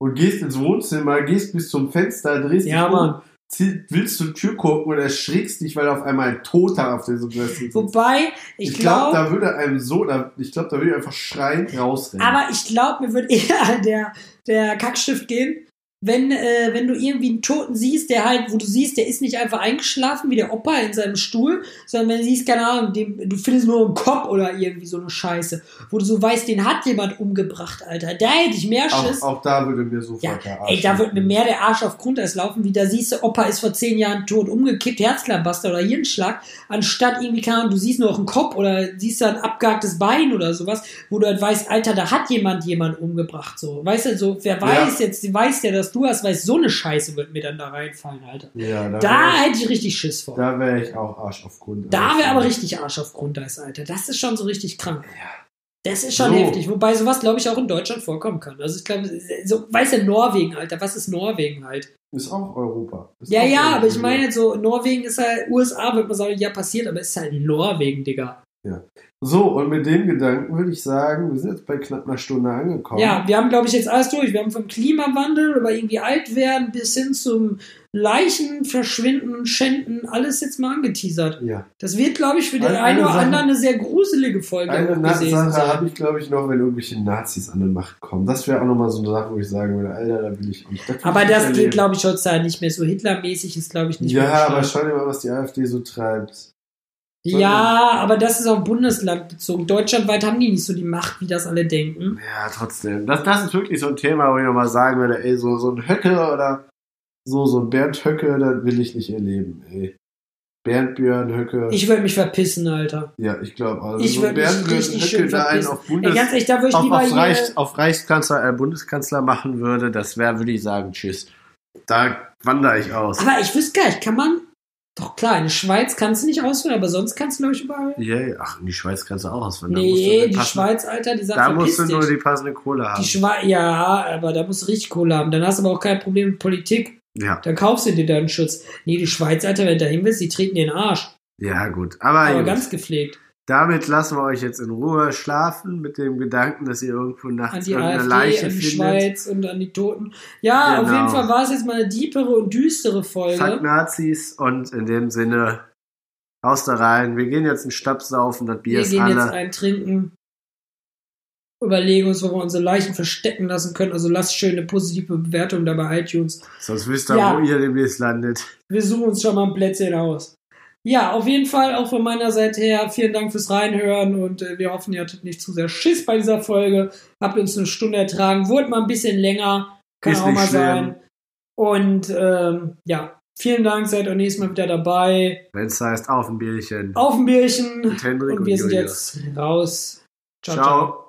S2: Und gehst ins Wohnzimmer, gehst bis zum Fenster, drehst
S1: Ja,
S2: dich um, zieh- willst zur Tür gucken und erschrickst dich, weil auf einmal ein Toter auf diesem Sessel sitzt.
S1: Wobei, ich,
S2: Ich glaube,
S1: glaube,
S2: da würde einem so, da, ich glaube, da würde ich einfach schreiend rausrennen.
S1: aber ich glaube, mir würde eher der, der Kackstift gehen, wenn, äh, wenn du irgendwie einen Toten siehst, der halt, wo du siehst, der ist nicht einfach eingeschlafen wie der Opa in seinem Stuhl, sondern wenn du siehst, keine Ahnung, dem, du findest nur einen Kopf oder irgendwie so eine Scheiße, wo du so weißt, den hat jemand umgebracht, Alter. Da hätte ich mehr Schiss.
S2: auch, auch da würde mir sofort
S1: Ja,
S2: der Arsch
S1: ey, da wird mir mehr der Arsch auf Grundeis laufen, wie da siehst du, Opa ist vor zehn Jahren tot umgekippt, Herzklabaster oder Hirnschlag, anstatt irgendwie, keine Ahnung, du siehst nur noch einen Kopf oder siehst da ein abgehacktes Bein oder sowas, wo du halt weißt, Alter, da hat jemand jemand umgebracht, so. Weißt du, so, wer weiß jetzt, weiß der, dass du hast, weiß, so eine Scheiße wird mir dann da reinfallen, Alter.
S2: Ja, da,
S1: Da
S2: wär
S1: hätte ich richtig Schiss vor.
S2: ich, da wäre ich auch Arsch auf Grund.
S1: Da wäre aber richtig Arsch auf Grundeis, Alter. Das ist schon so richtig krank. Das ist schon
S2: So.
S1: heftig. Wobei sowas, glaube ich, auch in Deutschland vorkommen kann. Also ich glaube, so, weißt du, Norwegen, Alter, was ist Norwegen halt?
S2: Ist auch Europa. Ist
S1: Ja,
S2: auch
S1: ja, aber ich
S2: Europa.
S1: meine, so Norwegen ist halt, USA wird man sagen, ja, passiert, aber es ist halt Norwegen, Digga.
S2: So, und mit dem Gedanken würde ich sagen, wir sind jetzt bei knapp einer Stunde angekommen.
S1: Ja, wir haben, glaube ich, jetzt alles durch. Wir haben vom Klimawandel über irgendwie alt werden bis hin zum Leichen, Verschwinden, Schänden, alles jetzt mal angeteasert.
S2: Ja.
S1: Das wird, glaube ich, für den
S2: Eine-
S1: einen oder
S2: Sache-
S1: anderen eine sehr gruselige Folge
S2: Eine
S1: gewesen
S2: Sache habe ich, glaube ich, noch, wenn irgendwelche Nazis an die Macht kommen. Das wäre auch nochmal so eine Sache, wo ich sagen würde, Alter, da will ich nicht. will
S1: Aber
S2: ich
S1: das geht, glaube ich, heutzutage nicht mehr so. Hitlermäßig ist, glaube ich, nicht mehr.
S2: Ja, aber schau dir mal, was die AfD so treibt.
S1: Ja, aber das ist auf Bundesland bezogen. Deutschlandweit haben die nicht so die Macht, wie das alle denken.
S2: Ja, trotzdem. Das, das ist wirklich so ein Thema, wo ich nochmal sagen würde, ey, so, so ein Höcke oder so, so ein Bernd Höcke, das will ich nicht erleben, ey. Bernd Björn Höcke.
S1: Ich würde mich verpissen, Alter.
S2: ja, ich glaube, also
S1: Ich
S2: so
S1: würd mich
S2: Bernd Björn
S1: richtig
S2: Höcke
S1: schön
S2: da einen
S1: verpissen.
S2: auf Bundes
S1: Ey, ganz ehrlich, da würde ich
S2: auf,
S1: lieber
S2: auf. Reichs, auf Reichskanzler, äh, Bundeskanzler machen würde, das wäre, würde ich sagen, tschüss. Da wandere ich aus.
S1: Aber ich wüsste gar nicht, kann man... Doch klar, in der Schweiz kannst du nicht auswählen, aber sonst kannst du, glaube ich, überall...
S2: Ja, ja, ach, in die Schweiz kannst du auch du
S1: Nee, die
S2: passende-
S1: Schweiz, Alter, die sagt,
S2: Da musst du nur die passende Kohle haben.
S1: Die Schweiz, ja, aber da musst du richtig Kohle haben. Dann hast du aber auch kein Problem mit Politik.
S2: ja,
S1: Dann kaufst du dir deinen Schutz. Nee, die Schweiz, Alter, wenn du dahin willst, die treten dir den Arsch.
S2: ja, gut. Aber,
S1: Aber ganz gepflegt.
S2: Damit lassen wir euch jetzt in Ruhe schlafen mit dem Gedanken, dass ihr irgendwo
S1: An
S2: nachts
S1: die
S2: irgendeine
S1: AfD,
S2: Leiche
S1: an die
S2: findet.
S1: Schweiz und an die Toten. Ja, auf
S2: Genau.
S1: jeden Fall war es jetzt mal eine diepere und düstere Folge.
S2: Fuck Nazis und in dem Sinne aus da rein. Wir gehen jetzt einen Stab saufen, das Bier
S1: Wir
S2: ist
S1: gehen jetzt
S2: alle.
S1: ein trinken. Überlegen uns, wo wir unsere Leichen verstecken lassen können. Also lasst schön eine positive Bewertung da bei iTunes.
S2: Sonst wisst ihr,
S1: Ja.
S2: wo ihr demnächst landet.
S1: Wir suchen uns schon mal ein Plätzchen aus. Ja, auf jeden Fall auch von meiner Seite her vielen Dank fürs Reinhören und äh, wir hoffen, ihr hattet nicht zu sehr Schiss bei dieser Folge. Habt uns eine Stunde ertragen, wurde mal ein bisschen länger, kann
S2: Ist
S1: auch mal
S2: schlimm.
S1: sein. Und ähm, ja, vielen Dank, seid auch nächstes Mal wieder dabei.
S2: Wenn es heißt, auf ein Bierchen.
S1: Auf ein Bierchen
S2: Mit Hendrik
S1: und
S2: und
S1: wir sind
S2: Julius.
S1: jetzt raus.
S2: Ciao.